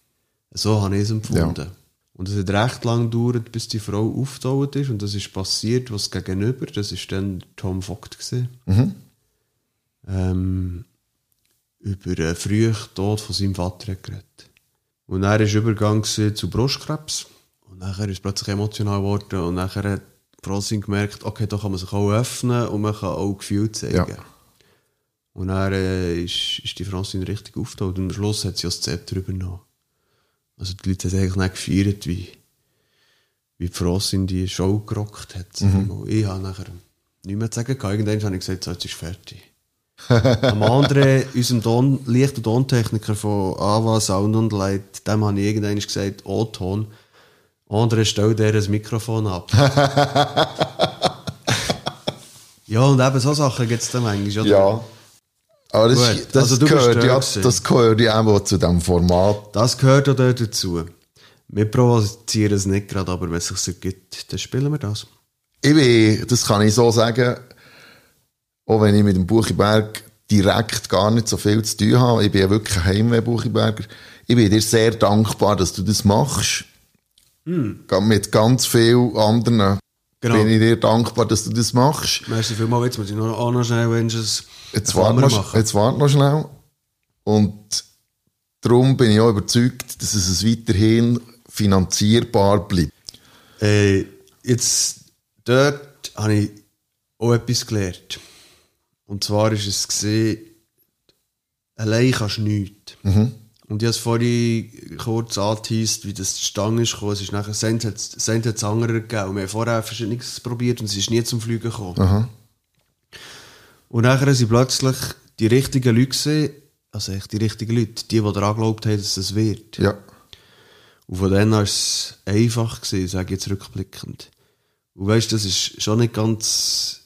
So habe ich es empfunden. Und es hat recht lang gedauert, bis die Frau aufgetaucht ist. Und das ist passiert, was gegenüber, das ist dann Tom Vogt gewesen. Ähm, über den frühen Tod von seinem Vater geredet. Und er war Übergang zu Brustkrebs. Und nachher ist es plötzlich emotional geworden. Und nachher hat Frosin gemerkt, okay, da kann man sich auch öffnen und man kann auch Gefühle zeigen. Ja. Und dann äh, ist, ist die Francine richtig aufgetaucht. Und am Schluss hat sie das Zepter übernommen. Also die Leute haben eigentlich nicht gefeiert, wie, wie die Francine die Show gerockt hat. sag Ich, habe nachher nichts mehr zu sagen gehabt. Irgendwann habe ich gesagt, so, jetzt ist fertig. Am anderen, unserem Ton, leichten Tontechniker von Ava Sound und Light, dem habe ich irgendwann gesagt, O-Ton. Andere stell dir ein Mikrofon ab. ja, und eben so Sachen gibt es dann manchmal. oder? Ja. Aber das, Gut, das, also gehört, ja, das gehört ja auch zu diesem Format. Das gehört auch dort dazu. Wir provozieren es nicht gerade, aber wenn es sich ergibt, dann spielen wir das. Ich bin, das kann ich so sagen, auch wenn ich mit dem Buchiberg direkt gar nicht so viel zu tun habe. Ich bin ja wirklich ein Heimweh-Buchiberger. Ich bin dir sehr dankbar, dass du das machst. Ga- Mit ganz vielen anderen Hm. Genau. bin ich dir dankbar, dass du das machst. Merci vielmals. Jetzt muss ich noch, auch noch schnell, wenn es Jetzt warte noch, jetzt warte noch schnell. Und darum bin ich auch überzeugt, dass es weiterhin finanzierbar bleibt. Äh, jetzt, dort habe ich auch etwas gelernt. Und zwar ist es gesehen, allein kannst du nichts. Und ich habe es vorhin kurz angeteased, wie das zustande ist gekommen. Es ist nachher, Send hat Send hat's andere gegeben. Und wir haben vorher verschiedenes probiert und es ist nie zum Fliegen gekommen. Und nachher sind plötzlich die richtigen Leute gesehen, also echt die richtigen Leute, die, die daran geglaubt haben, dass das wird. Ja. Und von dann war es einfach, gewesen, sage ich jetzt rückblickend. Und weißt das ist schon nicht ganz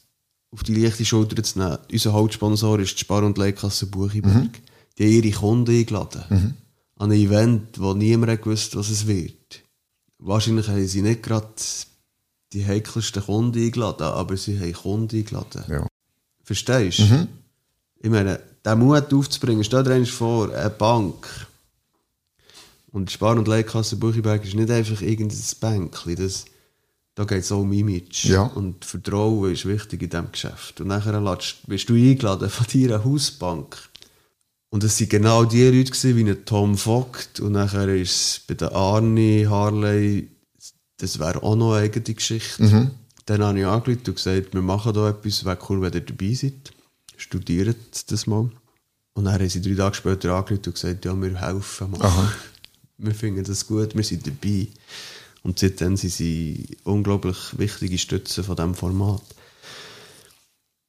auf die leichte Schulter zu nehmen. Unser Hauptsponsor ist die Spar- und Leihkasse Buchiberg. Die haben ihre Kunden eingeladen. An ein Event, wo niemand gewusst was es wird. Wahrscheinlich haben sie nicht gerade die heikelsten Kunden eingeladen, aber sie haben Kunden eingeladen. Ja. Verstehst du? Ich meine, den Mut aufzubringen, stell dir vor, eine Bank. Und die Spar- und Leihkasse Buchiberg ist nicht einfach irgendein Bänkchen. Das, da geht es auch um Image. Ja. Und Vertrauen ist wichtig in diesem Geschäft. Und nachher bist du eingeladen von deiner Hausbank. Und es waren genau die Leute gewesen, wie ein Tom Vogt. Und nachher ist es bei der Arnie Harley, das wäre auch noch eine eigene Geschichte. Dann habe ich angerufen und gesagt, wir machen da etwas, wäre cool, wenn ihr dabei seid. Studiert das mal. Und dann haben sie drei Tage später angerufen und gesagt, ja, wir helfen mal. Wir finden das gut, wir sind dabei. Und seitdem sind sie unglaublich wichtige Stützen von diesem Format.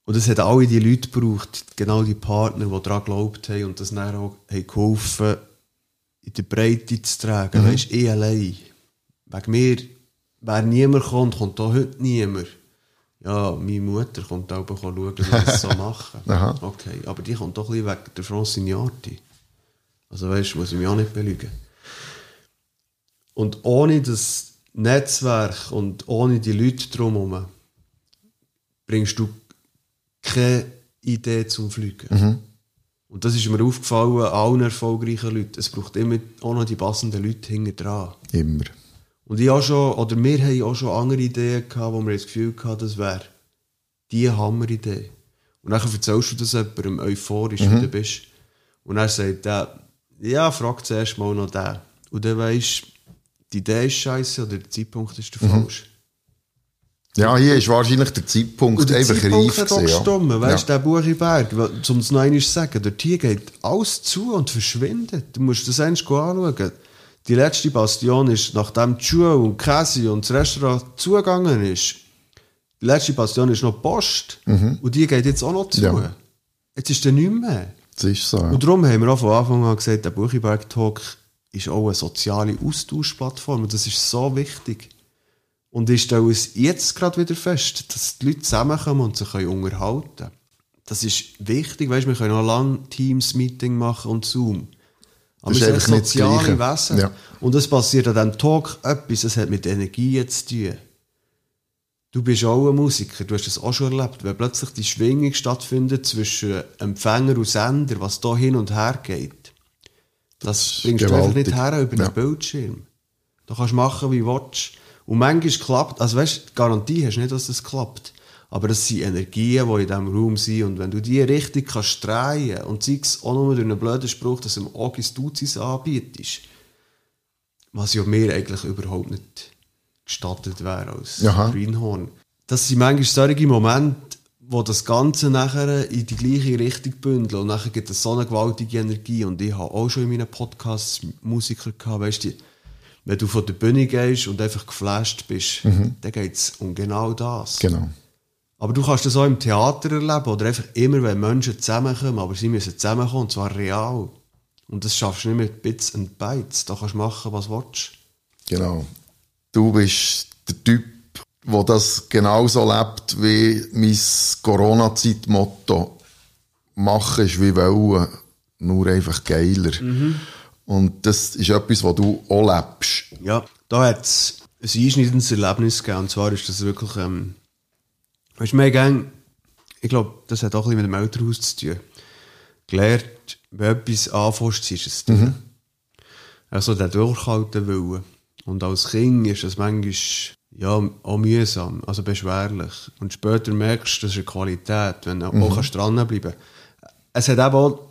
Und es hat alle die Leute gebraucht, genau die Partner, die daran geglaubt haben und das dann auch haben geholfen, in der Breite zu tragen. Mhm. Weißt du, ich allein. Wegen mir wäre niemand kommt, kommt da heute niemand. Ja, meine Mutter kommt auch schauen, wie ich das so mache. Aha. Okay, aber die kommt doch ein bisschen wegen der Francignati. Also weißt du, muss ich mich auch nicht belügen. Und ohne das Netzwerk und ohne die Leute drumherum bringst du keine Idee zum Fliegen. Und das ist mir aufgefallen, allen erfolgreichen Leuten. Es braucht immer auch noch die passenden Leute hinten dran. Immer. Und ich auch schon, oder wir haben auch schon andere Ideen gehabt, wo wir das Gefühl hatten, das wäre die Hammeridee. Und dann erzählst du das jemandem euphorisch, wie du bist. Und er sagt der, ja, frag zuerst mal noch den. Und dann weisst die Idee ist scheiße oder der Zeitpunkt ist der falsch. Ja, hier ist wahrscheinlich der Zeitpunkt der einfach Zeitpunkt reif gewesen, gestimmt, ja. weißt du, ja. der Buchiberg, um es noch einmal zu sagen, dort hier geht alles zu und verschwindet. Du musst das einst anschauen. Die letzte Bastion ist, nachdem die Schuhe und Käse und das Restaurant zugegangen ist, die letzte Bastion ist noch die Post und die geht jetzt auch noch zu. Ja. Jetzt ist der nicht mehr. Das ist so. Ja. Und darum haben wir auch von Anfang an gesagt, der Buchiberg Talk ist auch eine soziale Austauschplattform und das ist so wichtig. Und ich stelle es jetzt gerade wieder fest, dass die Leute zusammenkommen und sich können unterhalten können. Das ist wichtig, weißt, wir können auch lange Teams-Meeting machen und Zoom. Aber Das ist wir sind das soziale. Wesen. Ja. Und es passiert an diesem Talk etwas, es hat mit Energie zu tun. Du bist auch ein Musiker, du hast das auch schon erlebt. Wenn plötzlich die Schwingung stattfindet zwischen Empfänger und Sender, was da hin und her geht, das bringst du einfach nicht her über Ja. einen Bildschirm. Du kannst machen, wie du willst. Und manchmal klappt, also weißt du, die Garantie hast du nicht, dass das klappt. Aber es sind Energien, die in diesem Raum sind. Und wenn du die richtig kannst drehen und sei es auch nur durch einen blöden Spruch, dass du dem Ogis Duzis anbietest, was ja mir eigentlich überhaupt nicht gestattet wäre als Aha. Greenhorn. Das sind manchmal solche Momente, wo das Ganze nachher in die gleiche Richtung bündeln und nachher gibt es so eine gewaltige Energie und ich habe auch schon in meinen Podcasts Musiker gehabt, weißt du, wenn du von der Bühne gehst und einfach geflasht bist, dann geht es um genau das. Genau. Aber du kannst das auch im Theater erleben oder einfach immer, wenn Menschen zusammenkommen, aber sie müssen zusammenkommen, und zwar real. Und das schaffst du nicht mit Bits und Bytes. Da kannst du machen, was du willst. Genau. Du bist der Typ, der das genauso lebt wie mein Corona-Zeit-Motto. Machen ist wie wollen, nur einfach geiler. Und das ist etwas, was du auch lebst. Ja, da hat es ein einschneidendes Erlebnis gegeben. Und zwar ist das wirklich, ähm, weißt du, mehr gang, ich glaube, das hat auch ein bisschen mit dem Elternhaus zu tun. Gelernt, wenn etwas anfasst, ist es tun. Also der durchhalten wollen. Und als Kind ist es manchmal ja, auch mühsam, also beschwerlich. Und später merkst du, das ist eine Qualität, wenn du auch kannst dranbleiben Es hat eben auch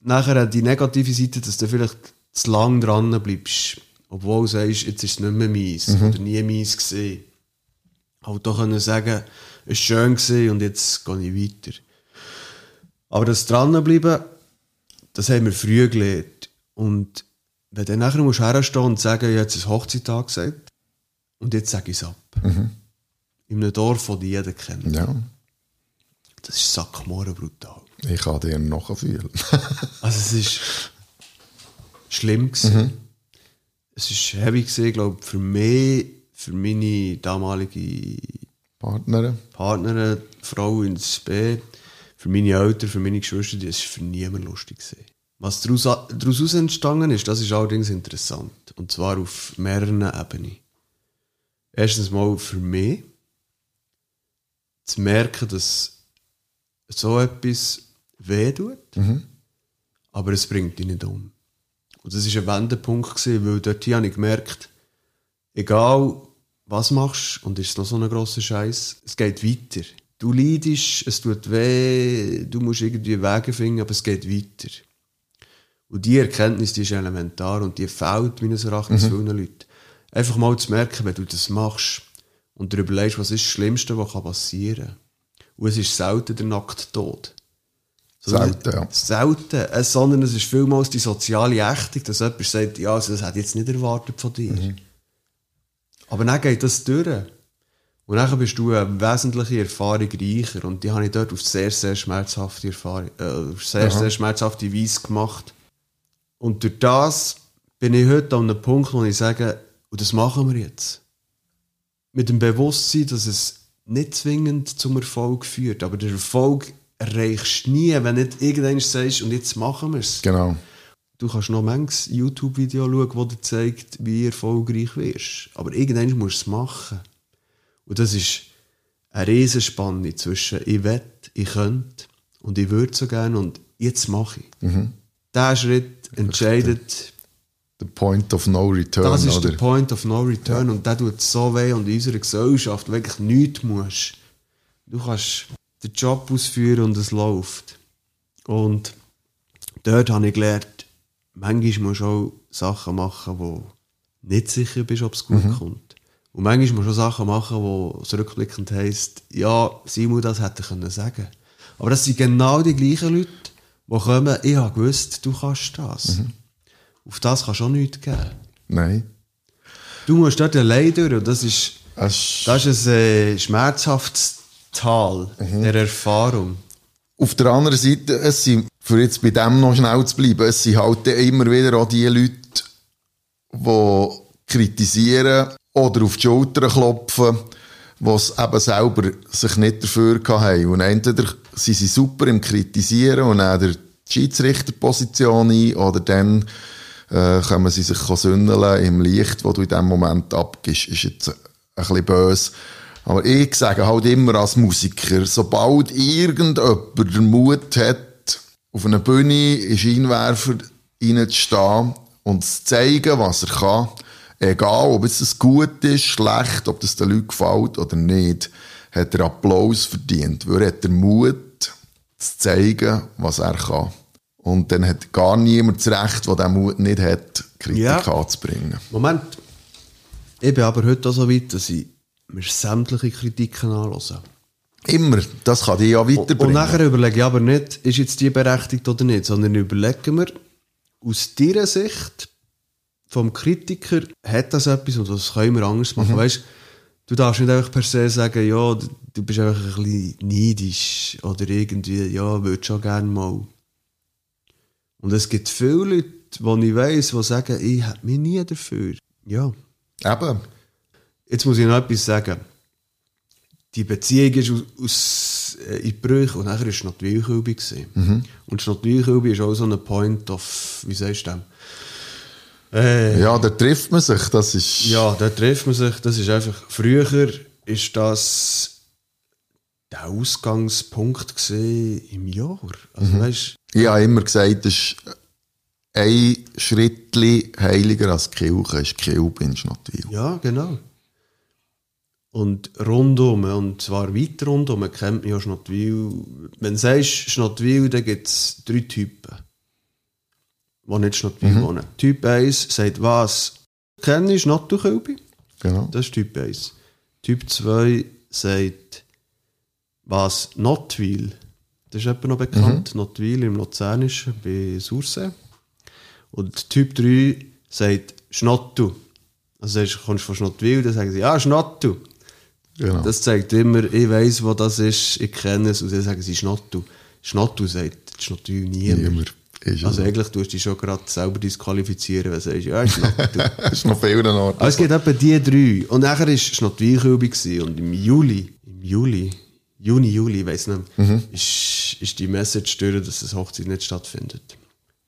nachher die negative Seite, dass du vielleicht zu lang dran bleibst. Obwohl du sagst, jetzt ist es nicht mehr meins oder nie meins gesehen. Halt doch können sagen, es war schön gewesen und jetzt gehe ich weiter. Aber das Dranbleiben, das haben wir früh gelernt. Und wenn du dann nachher musst herstehen und sagen, ich habe jetzt ein Hochzeit angesagt und jetzt sage ich es ab. In einem Dorf, das jeder kennt. Ja, Das ist sackmorgen brutal. Ich kann dir nachfühlen. Also es ist schlimm gewesen. Es ist heavy gewesen, glaube für mich, für meine damalige Partner. Partnerin, Frau ins B, für meine Eltern, für meine Geschwister, das war für niemand lustig. Gewesen. Was daraus, daraus entstanden ist, das ist allerdings interessant. Und zwar auf mehreren Ebenen. Erstens mal für mich, zu merken, dass so etwas weh tut, aber es bringt dich nicht um. Und das war ein Wendepunkt, gewesen, weil dort hier habe ich gemerkt, egal was machst und ist es noch so ein grosser Scheiß, es geht weiter. Du leidest, es tut weh, du musst irgendwie Wege finden, aber es geht weiter. Und die Erkenntnis, die ist elementar und die fehlt meines Erachtens vielen Leuten. Einfach mal zu merken, wenn du das machst und dir überlegst, was ist das Schlimmste, was passieren kann. Und es ist selten der nackte Tod. Selten, ja. Selten. Äh, sondern es ist vielmals die soziale Ächtung, dass jemand sagt, ja, also das hätte ich jetzt nicht erwartet von dir. Aber dann geht das durch. Und dann bist du eine wesentliche Erfahrung reicher. Und die habe ich dort auf sehr, sehr schmerzhafte Erfahrung, äh, auf sehr, sehr schmerzhafte Weise gemacht. Und durch das bin ich heute an einem Punkt, wo ich sage, und das machen wir jetzt. Mit dem Bewusstsein, dass es nicht zwingend zum Erfolg führt. Aber der Erfolg erreichst nie, wenn nicht irgendwann sagst, und jetzt machen wir es. Genau. Du kannst noch manches YouTube-Video schauen, das dir zeigt, wie erfolgreich wirst. Aber irgendwann musst du es machen. Und das ist eine Riesenspanne zwischen ich will, ich könnte und ich würde so gerne und jetzt mache ich. Mhm. Dieser Schritt entscheidet, The point of no return, das ist oder? der Point of No Return und der tut so weh und in unserer Gesellschaft wirklich nichts musst. Du kannst den Job ausführen und es läuft. Und dort habe ich gelernt, manchmal musst du auch Sachen machen, wo nicht sicher bist, ob es gut kommt. Und manchmal musst du auch Sachen machen, wo es rückblickend heisst, ja, Simon, das hätte ich können sagen. Aber das sind genau die gleichen Leute, die kommen, ich habe gewusst, du kannst das. Auf das kannst du auch nichts geben. Nein. Du musst dort allein durch und das ist, das ist ein äh, schmerzhaftes Tal der Erfahrung. Auf der anderen Seite, es sind, für jetzt bei dem noch schnell zu bleiben, es sind halt immer wieder auch die Leute, die kritisieren oder auf die Schulter klopfen, die es eben selber sich nicht dafür haben. Und entweder sind sie super im Kritisieren und nehmen die Schiedsrichterposition ein, oder dann äh, können sie sich sündeln im Licht, wo du in dem Moment abgibst. Ist jetzt ein bisschen böse. Aber ich sage halt immer als Musiker, sobald irgendjemand den Mut hat, auf einer Bühne in Scheinwerfer reinzustehen und zu zeigen, was er kann, egal ob es gut ist, schlecht, ob das den Leuten gefällt oder nicht, hat er Applaus verdient, weil er hat den Mut zu zeigen, was er kann. Und dann hat gar niemand das Recht, der diesen Mut nicht hat, Kritik Ja. anzubringen. Moment. Ich bin aber heute auch so weit, dass ich mir sämtliche Kritiken anhöre. Immer. Das kann dich ja Und weiterbringen. nachher überlege ich aber nicht, ist jetzt die berechtigt oder nicht, sondern überlegen wir, aus deiner Sicht vom Kritiker, hat das etwas und was können wir anders machen? Weißt, du darfst nicht einfach per se sagen, ja, du- du bist einfach ein bisschen neidisch oder irgendwie, ja, würdest schon gerne mal. Und es gibt viele Leute, die ich weiss, die sagen, ich hätte mich nie dafür. Ja. Eben. Jetzt muss ich noch etwas sagen. Die Beziehung ist aus, aus äh, in Brüche und nachher war Schnottwilchilbe. Mhm. Und Schnottwilchilbe ist auch so ein Point of, wie sagst du dem? Äh, Ja, da trifft man sich. Das ist. ja, da trifft man sich. Das ist einfach, früher ist das der Ausgangspunkt im Jahr. Also weißt, Ich habe immer gesagt, das ist ein Schrittli heiliger als die Kirche. Ist die Kirche in Schnottwil. Ja, genau. Und rundum, und zwar weit rundum, kennt man ja Schnottwil. Wenn du sagst Schnottwil, dann gibt es drei Typen, die nicht Schnottwil wohnen. Typ 1 sagt, was? Kenne ich Schnottwilkilbe? Genau. Das ist Typ 1. Typ 2 sagt, was? Notwil. Das ist etwa noch bekannt. Notwil im Luzernischen bei Sursee. Und Typ 3 sagt Schnottu. Also du kommst von Schnottwil, dann sagen sie, ja, Schnottu. Genau. Das zeigt immer, ich weiss, wo das ist, ich kenne es, und dann sagen sie Schnottu. Schnottu sagt Schnottwil niemand. Niemand. Ist Also also, eigentlich tust du dich schon gerade selber disqualifizieren, wenn du sagst, ja, Schnottu. das ist noch viel Orten. Aber es gibt etwa die drei. Und nachher war Schnottwilkilbe gewesen. und im Juli, im Juli, Juni, Juli, ich weiss nicht mehr, ist, ist die Message durch, dass das Hochzeit nicht stattfindet.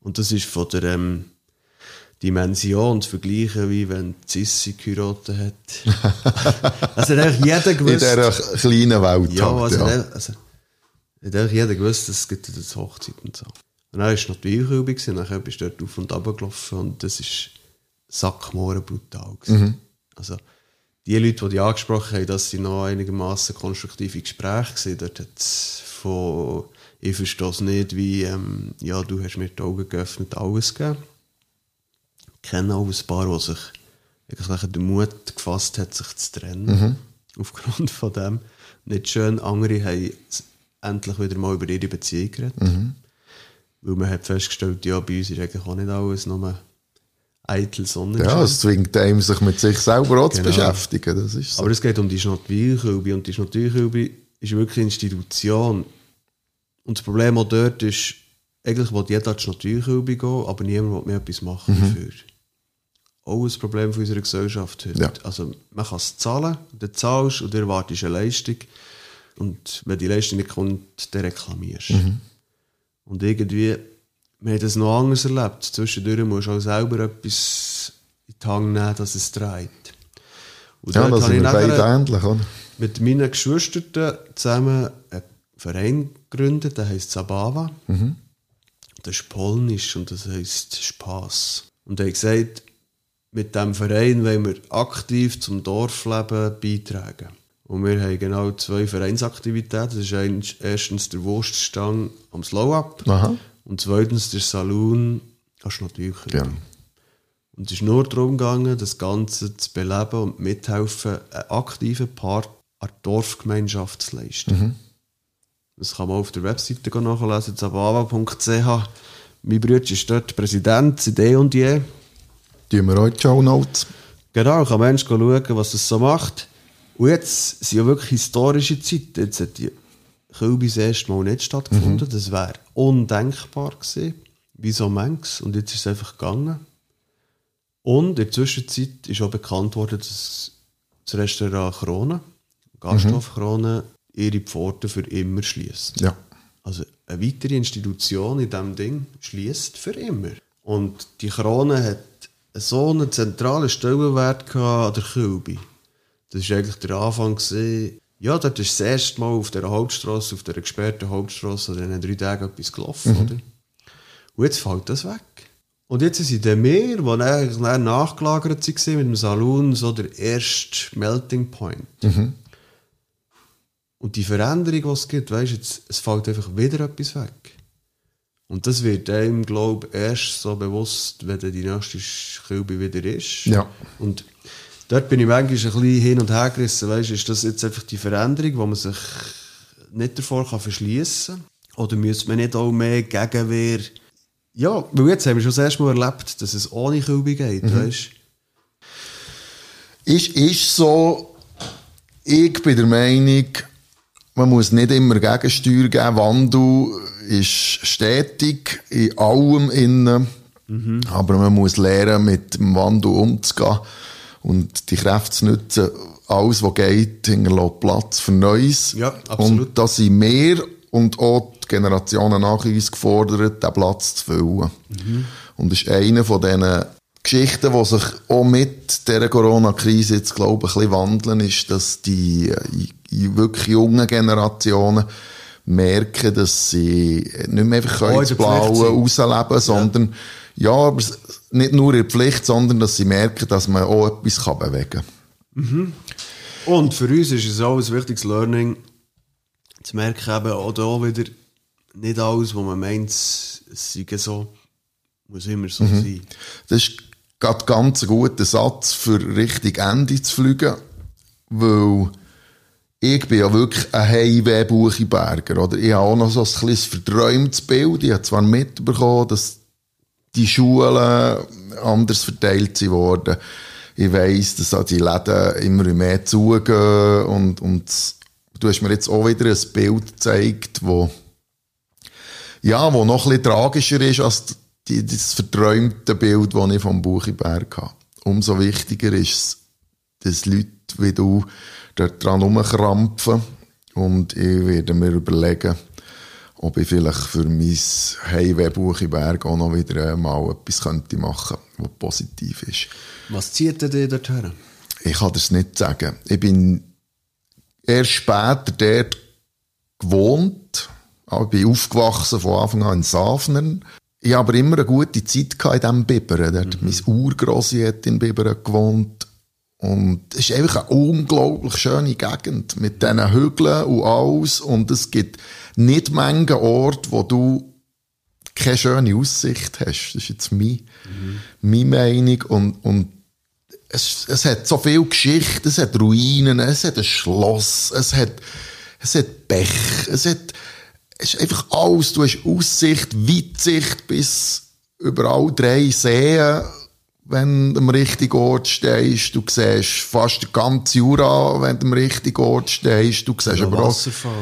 Und das ist von der ähm, Dimension zu vergleichen, wie wenn Sissi geheiratet hat. also hat eigentlich jeder in gewusst. dieser kleinen Welt. Ja, halt, also, ja. also hat eigentlich jeder gewusst, dass es gibt eine Hochzeit und so. Und dann war es noch die Weinkulbe, und dann bist du dort auf und runter gelaufen und das ist sackmoren brutal. gewesen. Also, die Leute, die dich angesprochen haben, das sind noch einigermaßen konstruktive Gespräche gewesen. Dort hat es von «Ich verstehe es nicht», wie ähm, «Ja, du hast mir die Augen geöffnet», alles gegeben. Kenne auch ein paar, die sich den Mut gefasst hat, sich zu trennen. Aufgrund von dem. Nicht schön. Andere haben endlich wieder mal über ihre Beziehung geredet. Weil man hat festgestellt, ja, bei uns ist eigentlich auch nicht alles nur eitel Sonnenschein. Ja, es zwingt einem, sich mit sich selber auch zu Genau. beschäftigen. Das ist so. Aber es geht um die Schnottwil-Kilbe und die Schnottwil-Kilbe ist wirklich eine Institution. Und das Problem auch dort ist, eigentlich will jeder die Schnottwil-Kilbe gehen, aber niemand will mehr etwas machen dafür. Auch ein Problem von unserer Gesellschaft heute. Ja. Also man kann es zahlen, du zahlst und du erwartest eine Leistung. Und wenn die Leistung nicht kommt, dann reklamierst Und irgendwie, wir haben das noch anders erlebt. Zwischendurch musst du auch selber etwas in die Hand nehmen, dass es dreht. Und ja, das sind wir beide ähnlich, oder? mit meinen Geschwistern zusammen einen Verein gegründet, der heisst Zabawa. Das ist polnisch und das heisst Spaß. Und er hat gesagt, mit diesem Verein wollen wir aktiv zum Dorfleben beitragen. Und wir haben genau zwei Vereinsaktivitäten. Das ist ein- erstens der Wurststang am Slow-Up und zweitens der Saloon an Schnottwilchen. Ja. Und es ist nur darum gegangen, das Ganze zu beleben und mithelfen, einen aktiven Part an der Dorfgemeinschaft zu leisten. Das kann man auf der Webseite nachlesen, zabava.ch. Mein Bruder ist dort Präsident seit eh und je. Tun wir die Show Notes. Genau, kann Mensch schauen, was es so macht. Und jetzt sind ja wirklich historische Zeiten. Jetzt hat die Kilbe das erste Mal nicht stattgefunden. Das wäre undenkbar gewesen. Wie so manches. Und jetzt ist es einfach gegangen. Und in der Zwischenzeit ist auch bekannt worden, dass das Restaurant Krone, Gasthof Krone, ihre Pforten für immer schließt. Ja. Also eine weitere Institution in diesem Ding schließt für immer. Und die Krone hat so einen zentralen Stellenwert an der Kilbe. Das war eigentlich der Anfang. Gewesen. Ja, dort ist das erste Mal auf der Hauptstraße, auf der gesperrten Hauptstraße, an diesen drei Tagen etwas gelaufen. Oder? Und jetzt fällt das weg. Und jetzt sind dann wir, die dann nachgelagert waren mit dem Saloon, so der erste Melting Point. Und die Veränderung, die es gibt, weißt, jetzt, es fällt einfach wieder etwas weg. Und das wird einem, glaube ich, erst so bewusst, wenn die nächste Kilbe wieder ist. Ja. Und dort bin ich manchmal ein bisschen hin und her gerissen. Weißt, ist das jetzt einfach die Veränderung, wo man sich nicht davor kann verschließen kann? Oder müsste man nicht auch mehr Gegenwehr... Ja, weil jetzt haben wir schon das erste Mal erlebt, dass es ohne Kilbe geht, weißt Ist, ist so, ich bin der Meinung, man muss nicht immer Gegensteuer geben. Wandel ist stetig in allem innen. Aber man muss lernen, mit dem Wandel umzugehen und die Kräfte zu nutzen. Alles, was geht, hinterlässt Platz für Neues. Ja, absolut. Und da sind wir und auch die Generationen nach uns gefordert, diesen Platz zu füllen. Und das ist eine von diesen Geschichten, die sich auch mit dieser Corona-Krise jetzt, glaube ich, ein bisschen wandeln, ist, dass die äh, wirklich jungen Generationen merken, dass sie nicht mehr einfach in ins Blaue rausleben, sondern ja, aber nicht nur der Pflicht, sondern dass sie merken, dass man auch etwas kann bewegen kann. Und für uns ist es auch ein wichtiges Learning, zu merken, eben auch da wieder, nicht alles, was man meint, es sei so, muss immer so sein. Das ist gerade ganz ein guter Satz für richtig Ende zu fliegen, weil ich bin ja wirklich ein Heimweh-Buchiberger, oder? Ich habe auch noch so ein kleines verträumtes Bild. Ich habe zwar mitbekommen, dass die Schulen anders verteilt sind worden. Ich weiss, dass auch die Läden immer mehr zugehen und, und du hast mir jetzt auch wieder ein Bild gezeigt, wo ja, wo noch ein bisschen tragischer ist als die, das verträumte Bild, das ich vom Buchiberg habe. Umso wichtiger ist es, dass Leute wie du dort dran rumkrampfen und ich werde mir überlegen, ob ich vielleicht für mein Heimweh Buchiberg auch noch wieder mal etwas könnte machen, was positiv ist. Was zieht dich dorthin? Ich kann das nicht sagen. Ich bin erst später dort gewohnt. Ich bin aufgewachsen von Anfang an in Safnern. Ich habe aber immer eine gute Zeit in diesem Biberen. Dort Mein Urgrossi hat in Biberen gewohnt. Und es ist einfach eine unglaublich schöne Gegend mit diesen Hügeln und alles. Und es gibt nicht Mengen Orte, wo du keine schöne Aussicht hast. Das ist jetzt meine, meine Meinung. Und, und es, es hat so viel Geschichte, es hat Ruinen, es hat ein Schloss, es hat, es hat Bech, es hat, es ist einfach alles. Du hast Aussicht, Weitsicht bis über all drei Seen, wenn du am richtigen Ort stehst. Du siehst fast den ganzen Jura, wenn du am richtigen Ort stehst. Du siehst Der aber auch, Wasserfall.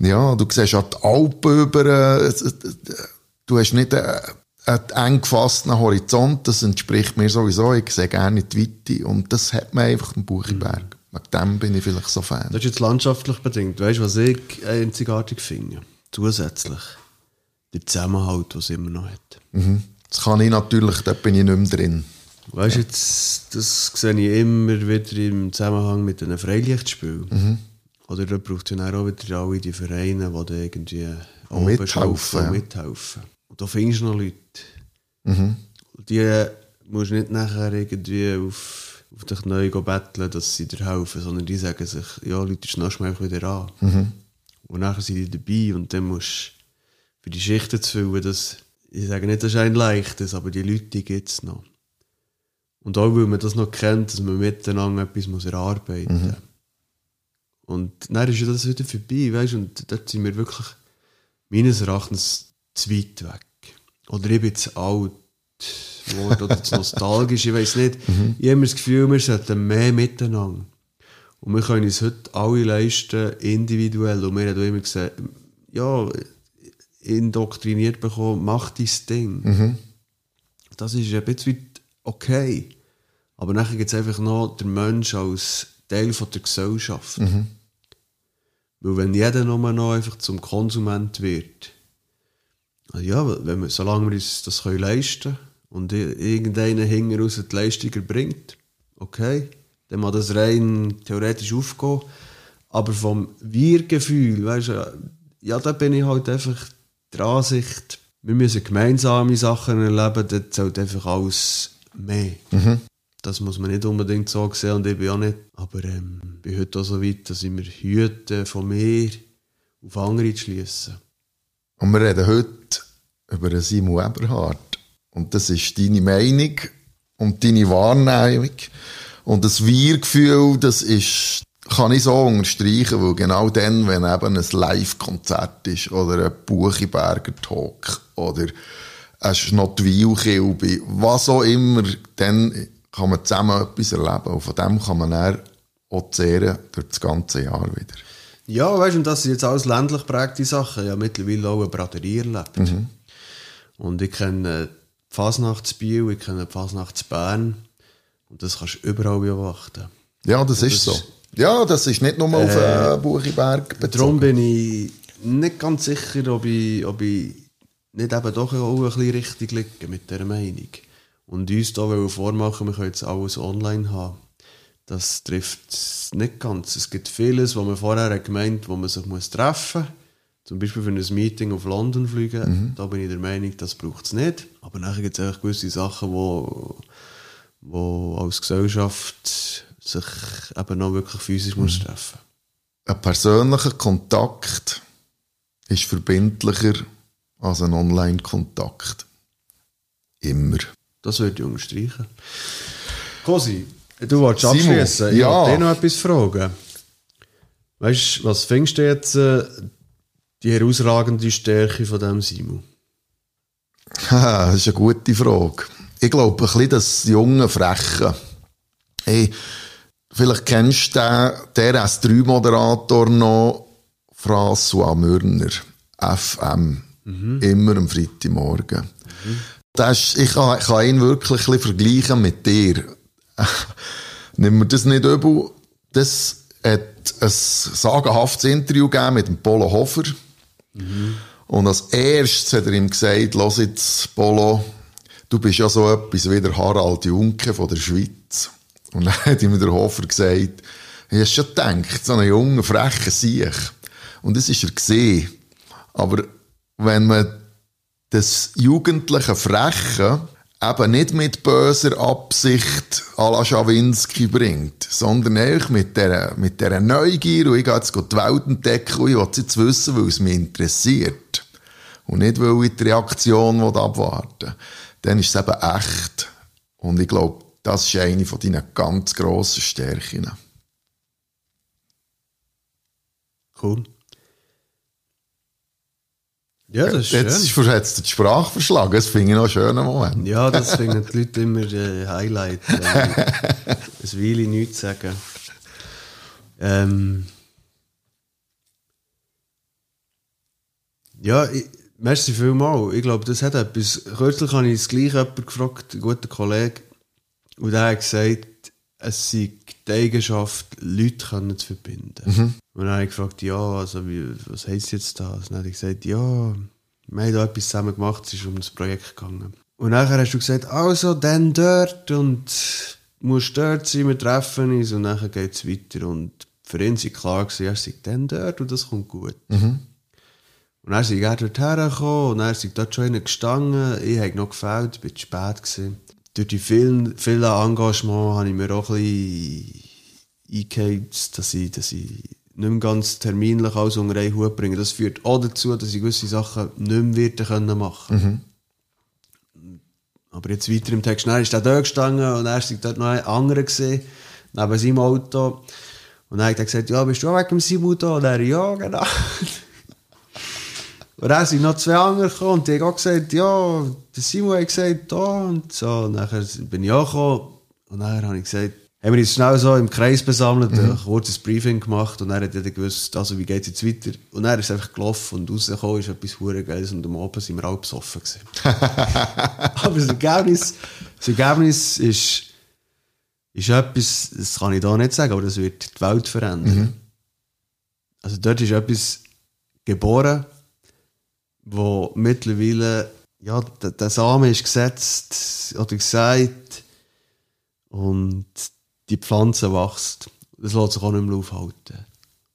ja, du siehst auch die Alpen über. äh, äh, Du hast nicht einen, einen eng gefassten Horizont. Das entspricht mir sowieso. Ich sehe gerne die Weite. Und das hat man einfach im Buchiberg. Wegen dem bin ich vielleicht so Fan. Das ist jetzt landschaftlich bedingt. Weißt du, was ich einzigartig finde? Zusätzlich. Der Zusammenhalt, den es immer noch hat. Das kann ich natürlich, da bin ich nicht mehr drin. Weißt du, jetzt, das sehe ich immer wieder im Zusammenhang mit einem Freilichtspiel. Oder da braucht es ja auch wieder alle die Vereine, die da irgendwie oben mithelfen, ja. mithelfen. Und da findest du noch Leute. Die musst du nicht nachher irgendwie auf, auf dich neu betteln, dass sie dir helfen, sondern die sagen sich, ja, Leute, schnallst du mich wieder an. Und nachher sind die dabei und dann musst du für die Schichten zu füllen, das, ich sage nicht, das ist ein leichtes, aber die Leute gibt es noch. Und auch weil man das noch kennt, dass man miteinander etwas muss erarbeiten muss. Und dann ist ja das wieder vorbei, weißt du, und dort sind wir wirklich meines Erachtens zu weit weg. Oder ich bin zu alt geworden oder zu nostalgisch, ich weiß nicht. Ich habe immer das Gefühl, wir sollten mehr miteinander. Und wir können uns heute alle leisten, individuell. Und wir haben immer gesagt, ja, indoktriniert bekommen, mach dein Ding. Das ist ein bisschen okay. Aber nachher gibt es einfach noch den Mensch als Teil von der Gesellschaft. Weil wenn jeder nur noch einfach zum Konsument wird, also ja, wenn wir, solange wir uns das können leisten und i- irgendeiner hinten raus die Leistung erbringt, okay, dann mag das rein theoretisch aufgehen. Aber vom Wir-Gefühl, weißt du, ja, da bin ich halt einfach der Ansicht, wir müssen gemeinsame Sachen erleben, das zählt einfach alles mehr. Das muss man nicht unbedingt so sehen und ich bin auch nicht. Aber ähm, ich bin heute auch so weit, dass ich mir hüte, von mir auf andere zu schliessen. Und wir reden heute über Simon Eberhardt. Und das ist deine Meinung und deine Wahrnehmung. Und das Wir-Gefühl, das ist, kann ich so unterstreichen, weil genau dann, wenn eben ein Live-Konzert ist oder ein Buchiberger Talk oder ein Schnottwil-Kilby, was auch immer, dann kann man zusammen etwas erleben. Und von dem kann man dann auch zehren durch das ganze Jahr wieder. Ja, weißt du, und das sind jetzt alles ländlich prägte Sachen. Ja, mittlerweile auch eine Braterie erlebt. Und ich kenne die Fasnacht Biel, ich kenne die Fasnacht Bern. Und das kannst du überall beobachten. Ja, das ist so. Ja, das ist nicht nur auf äh, Buchiberg Darum bezogen. bin ich nicht ganz sicher, ob ich, ob ich nicht eben doch auch ein bisschen richtig liege mit dieser Meinung. Und uns da wollen vormachen, wir können jetzt alles online haben. Das trifft es nicht ganz. Es gibt vieles, was man vorher hat gemeint, wo man sich muss treffen muss. Zum Beispiel für ein Meeting auf London fliegen. Da bin ich der Meinung, das braucht es nicht. Aber nachher gibt es einfach gewisse Sachen, wo, wo als Gesellschaft sich eben noch wirklich physisch muss treffen Ein persönlicher Kontakt ist verbindlicher als ein Online-Kontakt. Immer. Das würde ich unterstreichen. Kosi, du wolltest abschließen. Ich ja. wollte dich noch etwas fragen. Weißt du, was findest du jetzt äh, die herausragende Stärke von dem Simon? Das ist eine gute Frage. Ich glaube, ein bisschen das junge Freche. Hey, vielleicht kennst du den, der S3-Moderator noch, François Mürner, FM. Immer am Freitagmorgen. Das ist, ich, kann, kann ihn wirklich ein vergleichen mit dir. Nimm mir das nicht übel. Das hat ein sagenhaftes Interview gegeben mit dem Polo Hofer. Und als erstes hat er ihm gesagt, los jetzt, Polo, du bist ja so etwas wie der Harald Junke von der Schweiz. Und dann hat ihm der Hofer gesagt, ich hast schon gedacht, so einen jungen, frechen Sieg. Und das ist er gesehen. Aber wenn man das jugendliche Freche eben nicht mit böser Absicht à la Schawinski bringt, sondern eigentlich mit dieser, mit dieser Neugier, und ich gehe jetzt die Welt entdecken und ich will jetzt wissen, weil es mich interessiert. Und nicht, weil ich die Reaktion abwarten will. Dann ist es eben echt. Und ich glaube, das ist eine von deinen ganz grossen Stärken. Cool. Ja, das ist Jetzt schön. ist jetzt die Sprache verschlagen. Das finde ich noch einen schönen Moment. Ja, das finden die Leute immer äh, Highlight. Wenn ein Weile nichts sagen. Ähm, ja, ich, merci vielmals. Ich glaube, das hat etwas. Kürzlich habe ich das gleiche jemanden gefragt, einen guten Kollegen, und der hat gesagt, es sei die Eigenschaft, Leute können zu verbinden. Und dann habe ich gefragt, ja, also wie, was heisst jetzt das? Und dann hat er gesagt, ja, wir haben da etwas zusammen gemacht, es ist um das Projekt gegangen. Und nachher hast du gesagt, also, dann dort und musst dort sein, wir treffen uns und dann geht es weiter. Und für ihn war klar, gewesen, er sei dann dort und das kommt gut. Und dann ist er dort hergekommen und dann er dort schon innen gestanden. Ich habe noch gefällt, ich war zu spät. Gewesen. Durch die vielen, vielen Engagement habe ich mir auch ein bisschen dass ich, dass ich nicht mehr ganz terminlich alles unter einen Hut bringe. Das führt auch dazu, dass ich gewisse Sachen nicht mehr können machen Aber jetzt weiter im Text, dann ist er dort gestanden und war dort noch ein anderer gesehen, neben seinem Auto. Und dann hat er gesagt, ja, bist du auch wegen dem Simon da? Und er, ja, genau. Und dann sind noch zwei andere gekommen und die haben auch gesagt, ja, der Simon hat gesagt, da und so. Und dann bin ich auch gekommen und dann habe ich gesagt, haben wir uns schnell so im Kreis besammelt, ein kurzes Briefing gemacht und dann hat er gewusst, also wie geht es jetzt weiter. Und dann ist es einfach gelaufen und rausgekommen ist etwas hure Geiles und am Abend sind wir alle besoffen gewesen. Aber das Ergebnis, das Ergebnis ist, ist etwas, das kann ich da nicht sagen, aber das wird die Welt verändern. Also dort ist etwas geboren, wo mittlerweile, ja, der, der Samen ist gesetzt oder gesagt und die Pflanze wächst. Das lässt sich auch nicht mehr aufhalten.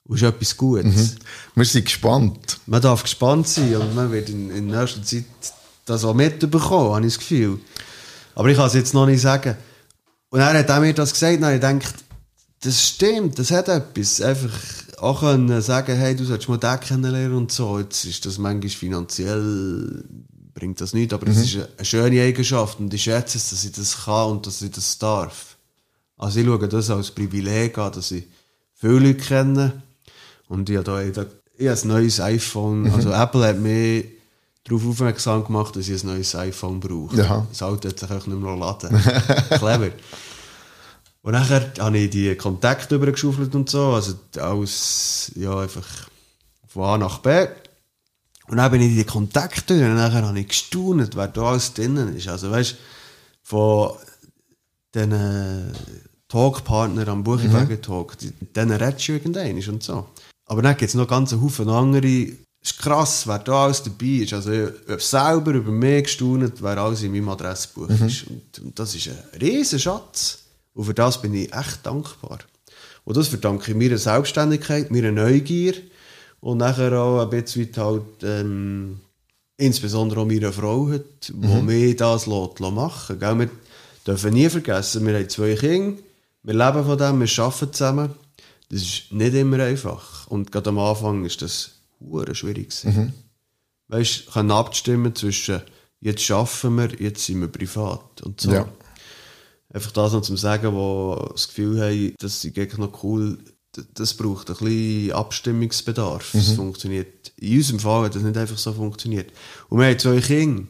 Und ist etwas Gutes. Wir sind gespannt. Man darf gespannt sein und man wird in, in nächster Zeit das auch mitbekommen, habe ich das Gefühl. Aber ich kann es jetzt noch nicht sagen. Und er hat auch mir das gesagt, und ich gedacht, das stimmt, das hat etwas. Einfach auch können sagen, hey, du solltest mal den kennenlernen und so. Jetzt ist das manchmal finanziell, bringt das nicht, aber es ist eine, schöne Eigenschaft und ich schätze es, dass ich das kann und dass ich das darf. Also ich schaue das als Privileg an, dass ich viele Leute kenne und ich habe da, ich habe ein neues iPhone, also Apple hat mich darauf aufmerksam gemacht, dass ich ein neues iPhone brauche. Ja. Das Auto hat sich auch nicht mehr laden. Clever. Und nachher habe ich die Kontakte übergeschaufelt und so, also alles, ja, einfach von A nach B. Und dann bin ich in die Kontakte und nachher habe ich gestaunt, wer da alles drinnen ist. Also weißt von den äh, Talkpartnern am Buchiberger Talk, die- mit denen redest du irgendwann und so. Aber dann gibt es noch ganz Haufen andere. Es ist krass, wer da alles dabei ist. Also ich habe selber über mich gestaunt, wer alles in meinem Adressbuch ist. Und, und das ist ein riesen Schatz. Und für das bin ich echt dankbar. Und das verdanke ich meiner Selbstständigkeit, meiner Neugier und nachher auch ein bisschen halt, ähm, insbesondere auch meiner Frau, hat, die mir das lässt, lässt machen Gell? Wir dürfen nie vergessen, wir haben zwei Kinder, wir leben von dem, wir arbeiten zusammen. Das ist nicht immer einfach. Und gerade am Anfang ist das hure schwierig. gewesen. Weißt du, können abstimmen zwischen jetzt arbeiten wir, jetzt sind wir privat und so. Ja. Einfach das noch zum Sagen, wo das Gefühl haben, das ist eigentlich noch cool, das braucht ein bisschen Abstimmungsbedarf. Das funktioniert. In unserem Fall hat das nicht einfach so funktioniert. Und wir haben zwei Kinder.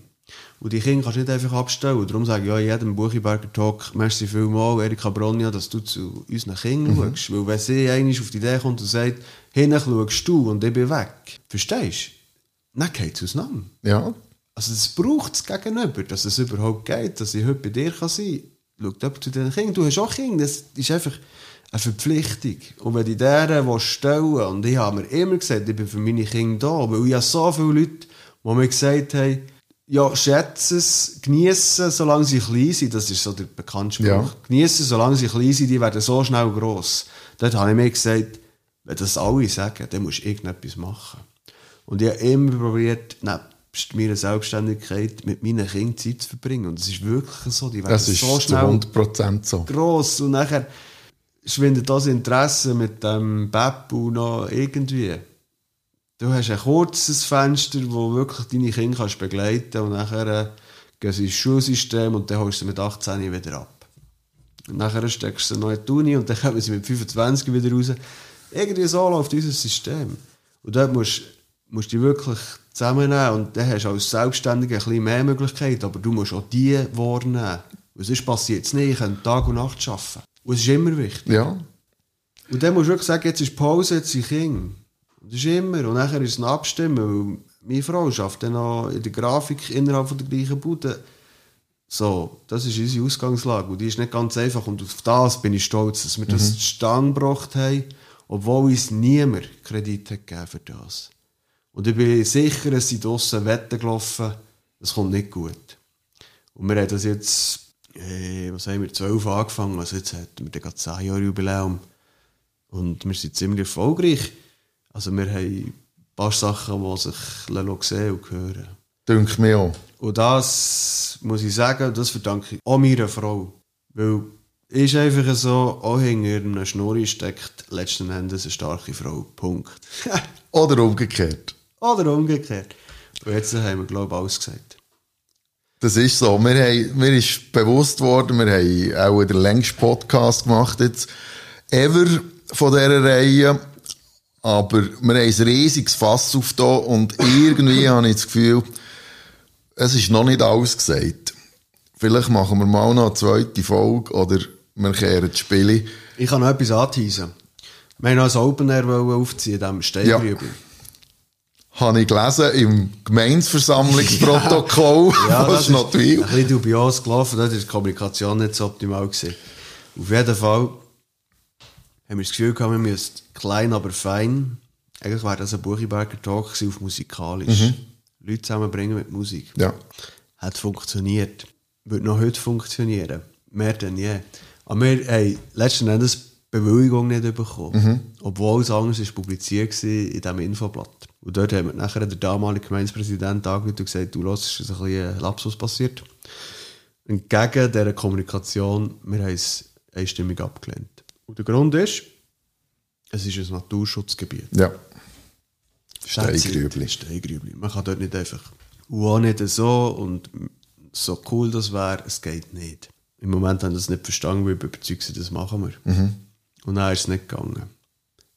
Und die Kinder kannst du nicht einfach abstellen. Darum sage ich ja in jedem Buchiberger Talk, merci vielmals, Erika Bronja, dass du zu unseren Kindern schaust. Weil wenn sie einmal auf die Idee kommt und sagt, hinten schaust du und ich bin weg. Verstehst du? Dann geht es auseinander. Ja. Also es braucht es gegenüber, dass es überhaupt geht, dass ich heute bei dir kann sein kann. Schau jemand zu deinen Kindern. Du hast auch Kinder, das ist einfach eine Verpflichtung. Und wenn ich deren stellen und ich habe mir immer gesagt, ich bin für meine Kinder da, weil ich habe so viele Leute, die mir gesagt haben, ja, schätze es, genießen, solange sie klein sind. Das ist so der bekannte Spruch. Ja. Genießen, solange sie klein sind, die werden so schnell gross. Dort habe ich mir gesagt, wenn das alle sagen, dann musst du irgendetwas machen. Und ich habe immer probiert, nebst meiner Selbstständigkeit mit meinen Kindern Zeit zu verbringen. Und es ist wirklich so, die werden Das ist so schnell 100% so. gross. Und nachher schwindet das Interesse mit dem Beppu noch irgendwie. Du hast ein kurzes Fenster, wo wirklich deine Kinder kannst begleiten und nachher äh, gehen sie ins Schulsystem und dann holst du sie mit 18 wieder ab. Und nachher steckst du sie noch in die Uni und dann kommen sie mit 25 wieder raus. Irgendwie so läuft unser System. Und dort musst musst dich wirklich zusammennehmen und dann hast du als Selbstständiger ein bisschen mehr Möglichkeiten, aber du musst auch die wahrnehmen. Weil sonst passiert es nicht, ich kann Tag und Nacht arbeiten. Und es ist immer wichtig. Ja. Und dann musst du wirklich sagen, jetzt ist Pause, jetzt sind Kinder. Und das ist immer. Und nachher ist es ein Abstimmen, meine Frau arbeitet dann noch in der Grafik innerhalb von der gleichen Bude. So, das ist unsere Ausgangslage. Und die ist nicht ganz einfach. Und auf das bin ich stolz, dass wir das zustande gebracht haben, obwohl uns niemand Kredit hat gegeben für das. Und ich bin sicher, es sind draussen Wetten gelaufen, das kommt nicht gut. Und wir haben das jetzt, äh, was haben wir, 12 angefangen, also jetzt hätten wir gerade 10 Jahre Jubiläum. Und wir sind ziemlich erfolgreich. Also wir haben ein paar Sachen, die sich sehen und hören. Denke mir auch. Und das muss ich sagen, das verdanke ich auch meiner Frau. Weil ist einfach so, auch hinter einer Schnurri steckt letzten Endes eine starke Frau. Punkt. Oder umgekehrt. Oder umgekehrt. Und jetzt haben wir, glaube ich, alles gesagt. Das ist so. Wir haben, mir ist bewusst worden, wir haben auch den längsten Podcast gemacht jetzt ever von dieser Reihe. Aber wir haben ein riesiges Fass auf da und irgendwie habe ich das Gefühl, es ist noch nicht alles gesagt. Vielleicht machen wir mal noch eine zweite Folge oder wir kehren das Spiel. Ich kann noch etwas anteasen. Wir haben noch ein Open Air aufziehen, diesem Steingrübel. Habe ich gelesen im Gemeinsversammlungsprotokoll Ja, von das ist ein bisschen dubios gelaufen, da war die Kommunikation nicht so optimal. Gewesen. Auf jeden Fall haben wir das Gefühl gehabt, wir müssten klein, aber fein. Eigentlich wäre das ein Buchiberger Talk auf musikalisch. Leute zusammenbringen mit Musik. Ja. Hat funktioniert. Wird noch heute funktionieren. Mehr denn je. Aber wir haben letzten Endes Bewilligung nicht bekommen. Obwohl es anders ist publiziert war in diesem Infoblatt. Und dort haben wir nachher der damalige Gemeindepräsident angerufen und gesagt, du hörst, es ist ein bisschen ein Lapsus passiert. Entgegen dieser Kommunikation, wir haben es einstimmig abgelehnt. Und der Grund ist, es ist ein Naturschutzgebiet. Ja. Steingrübli. Steingrübli. Man kann dort nicht einfach, und auch nicht so und so cool das wäre, es geht nicht. Im Moment haben wir das nicht verstanden, weil wir überzeugt sind, das machen wir. Und dann ist es nicht gegangen.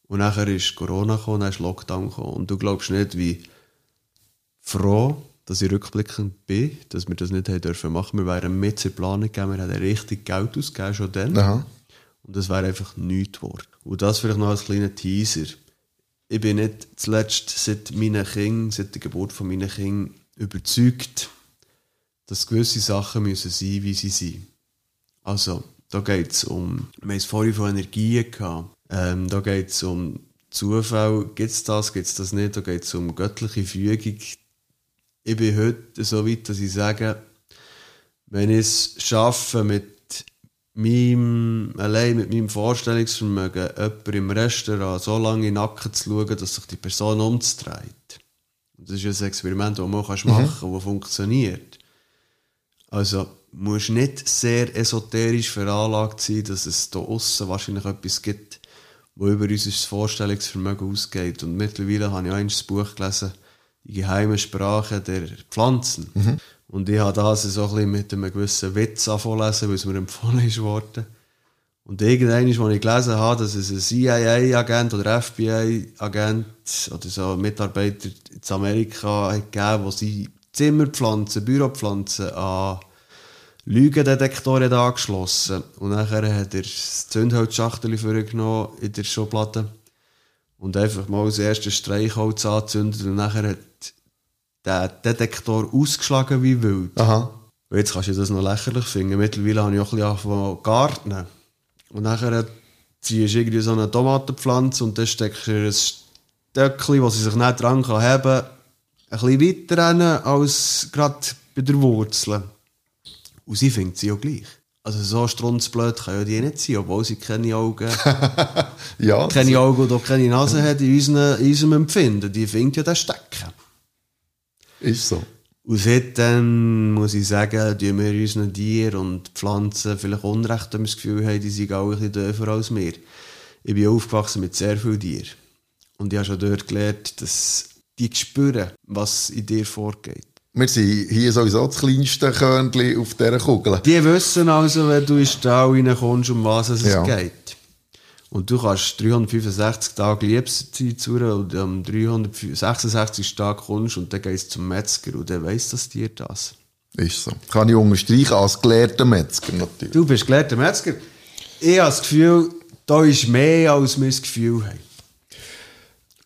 Und nachher ist Corona gekommen, dann ist Lockdown gekommen. Und du glaubst nicht, wie froh, dass ich rückblickend bin, dass wir das nicht haben dürfen machen. Wir wären mit zur Planung gegeben, wir hätten richtig Geld ausgegeben, schon dann. Aha. Und das wäre einfach nichts geworden. Und das vielleicht noch als kleiner Teaser. Ich bin nicht zuletzt seit meinen Kindern, seit der Geburt von meinen Kindern überzeugt, dass gewisse Sachen müssen sein, wie sie sind. Also, da geht es um, wir haben vorhin von Energien gehabt. Ähm, da geht es um Zufall, gibt es das, gibt es das nicht, da geht es um göttliche Fügung. Ich bin heute so weit, dass ich sage, wenn ich es schaffe, mit meinem, allein mit meinem Vorstellungsvermögen, jemanden im Restaurant so lange in den Nacken zu schauen, dass sich die Person umdreht. Das ist ein Experiment, das man kannst machen kann, das funktioniert. Also, musst nicht sehr esoterisch veranlagt sein, dass es da außen wahrscheinlich etwas gibt, wo über unser Vorstellungsvermögen ausgeht. Und mittlerweile habe ich auch ein Buch gelesen, die geheime Sprache der Pflanzen. Und ich habe das so ein bisschen mit einem gewissen Witz angefangen weil es mir empfohlen ist worden. Und irgendwann, als ich gelesen habe, dass es einen CIA-Agent oder FBI-Agent oder so Mitarbeiter in Amerika hat gegeben, wo sie Zimmerpflanzen, Büropflanzen an Lügendetektoren angeschlossen. Und nachher hat er das Zündholzschachtel vorgenommen in der Schublade und einfach mal das erste Streichholz angezündet und nachher hat der Detektor ausgeschlagen wie wild. Aha. Und jetzt kannst du das noch lächerlich finden. Mittlerweile habe ich auch ein bisschen angefangen zu gartnen. Und nachher ziehst du irgendwie so eine Tomatenpflanze und dann steckst du ein Stöckchen, das sie sich nicht dran kann haben, ein bisschen weiter rein als gerade bei der Wurzel. Und sie findet sie auch gleich. Also so strunzblöd kann ja die nicht sein, obwohl sie keine Augen, Ja. keine Augen oder keine Nase hat in unserem, in unserem Empfinden. Die findet ja den Stecken. Ist so. Und seitdem muss ich sagen, tun wir unseren Tieren und Pflanzen vielleicht Unrecht, wenn wir das Gefühl haben, die sind auch ein bisschen dürfer als wir. Ich bin aufgewachsen mit sehr vielen Tieren. Und ich habe schon dort gelernt, dass die spüren, was in dir vorgeht. Wir sind hier sowieso das kleinste Körnchen auf dieser Kugel. Die wissen also, wenn du in den Stall reinkommst, um was es Ja. geht. Und du kannst 365 Tage Liebeszeit zu und am 366. Tag kommst und dann gehst du zum Metzger und der weiss das dir das. Ist so. Kann ich unterstreichen, als gelehrter Metzger natürlich. Du bist gelehrter Metzger. Ich habe das Gefühl, da ist mehr, als wir das Gefühl haben.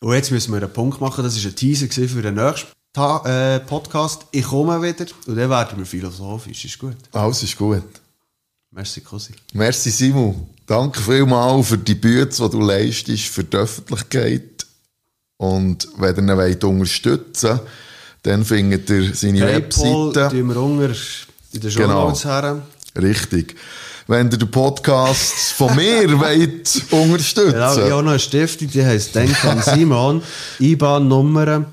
Und jetzt müssen wir einen Punkt machen. Das war ein Teaser für den nächsten Ta äh, Podcast. Ich komme wieder und dann werden wir philosophisch. Ist gut. Alles ist gut. Merci, Cosi. Merci, Simon. Danke vielmals für die Bühne, die du leistest für die Öffentlichkeit. Und wenn ihr ihn wollt unterstützen wollt, dann findet ihr seine Paypal Webseite. tun wir unter in den Show Genau. Her. Richtig. Wenn ihr den Podcast von mir wollt unterstützen Genau, ich habe noch eine Stiftung, die heisst Denk an Simon. IBAN-Nummern.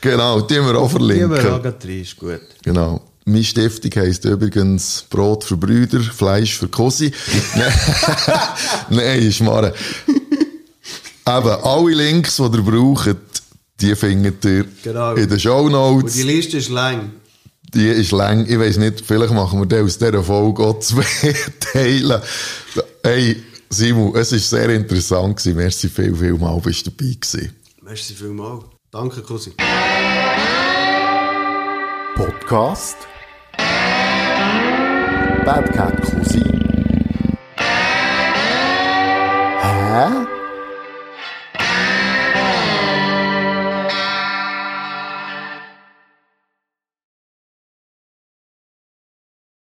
Genau, die wir auch Die wir verlinken. auch rein, ist gut. Genau. Meine Stiftung heisst übrigens Brot für Brüder, Fleisch für Cosi. Nein, ist Mare. Eben, alle Links, die ihr braucht, die findet ihr Genau. in den Show Und die Notes. Liste ist lang. Die ist lang. Ich weiss nicht, vielleicht machen wir dann aus dieser Folge auch zwei Teile. Hey, Simon, es war sehr interessant. Gewesen. Merci viel, viel mal, bist du dabei gewesen. Merci vielmals. Danke, Cosi. Podcast Bad Cat Cousin. Hä?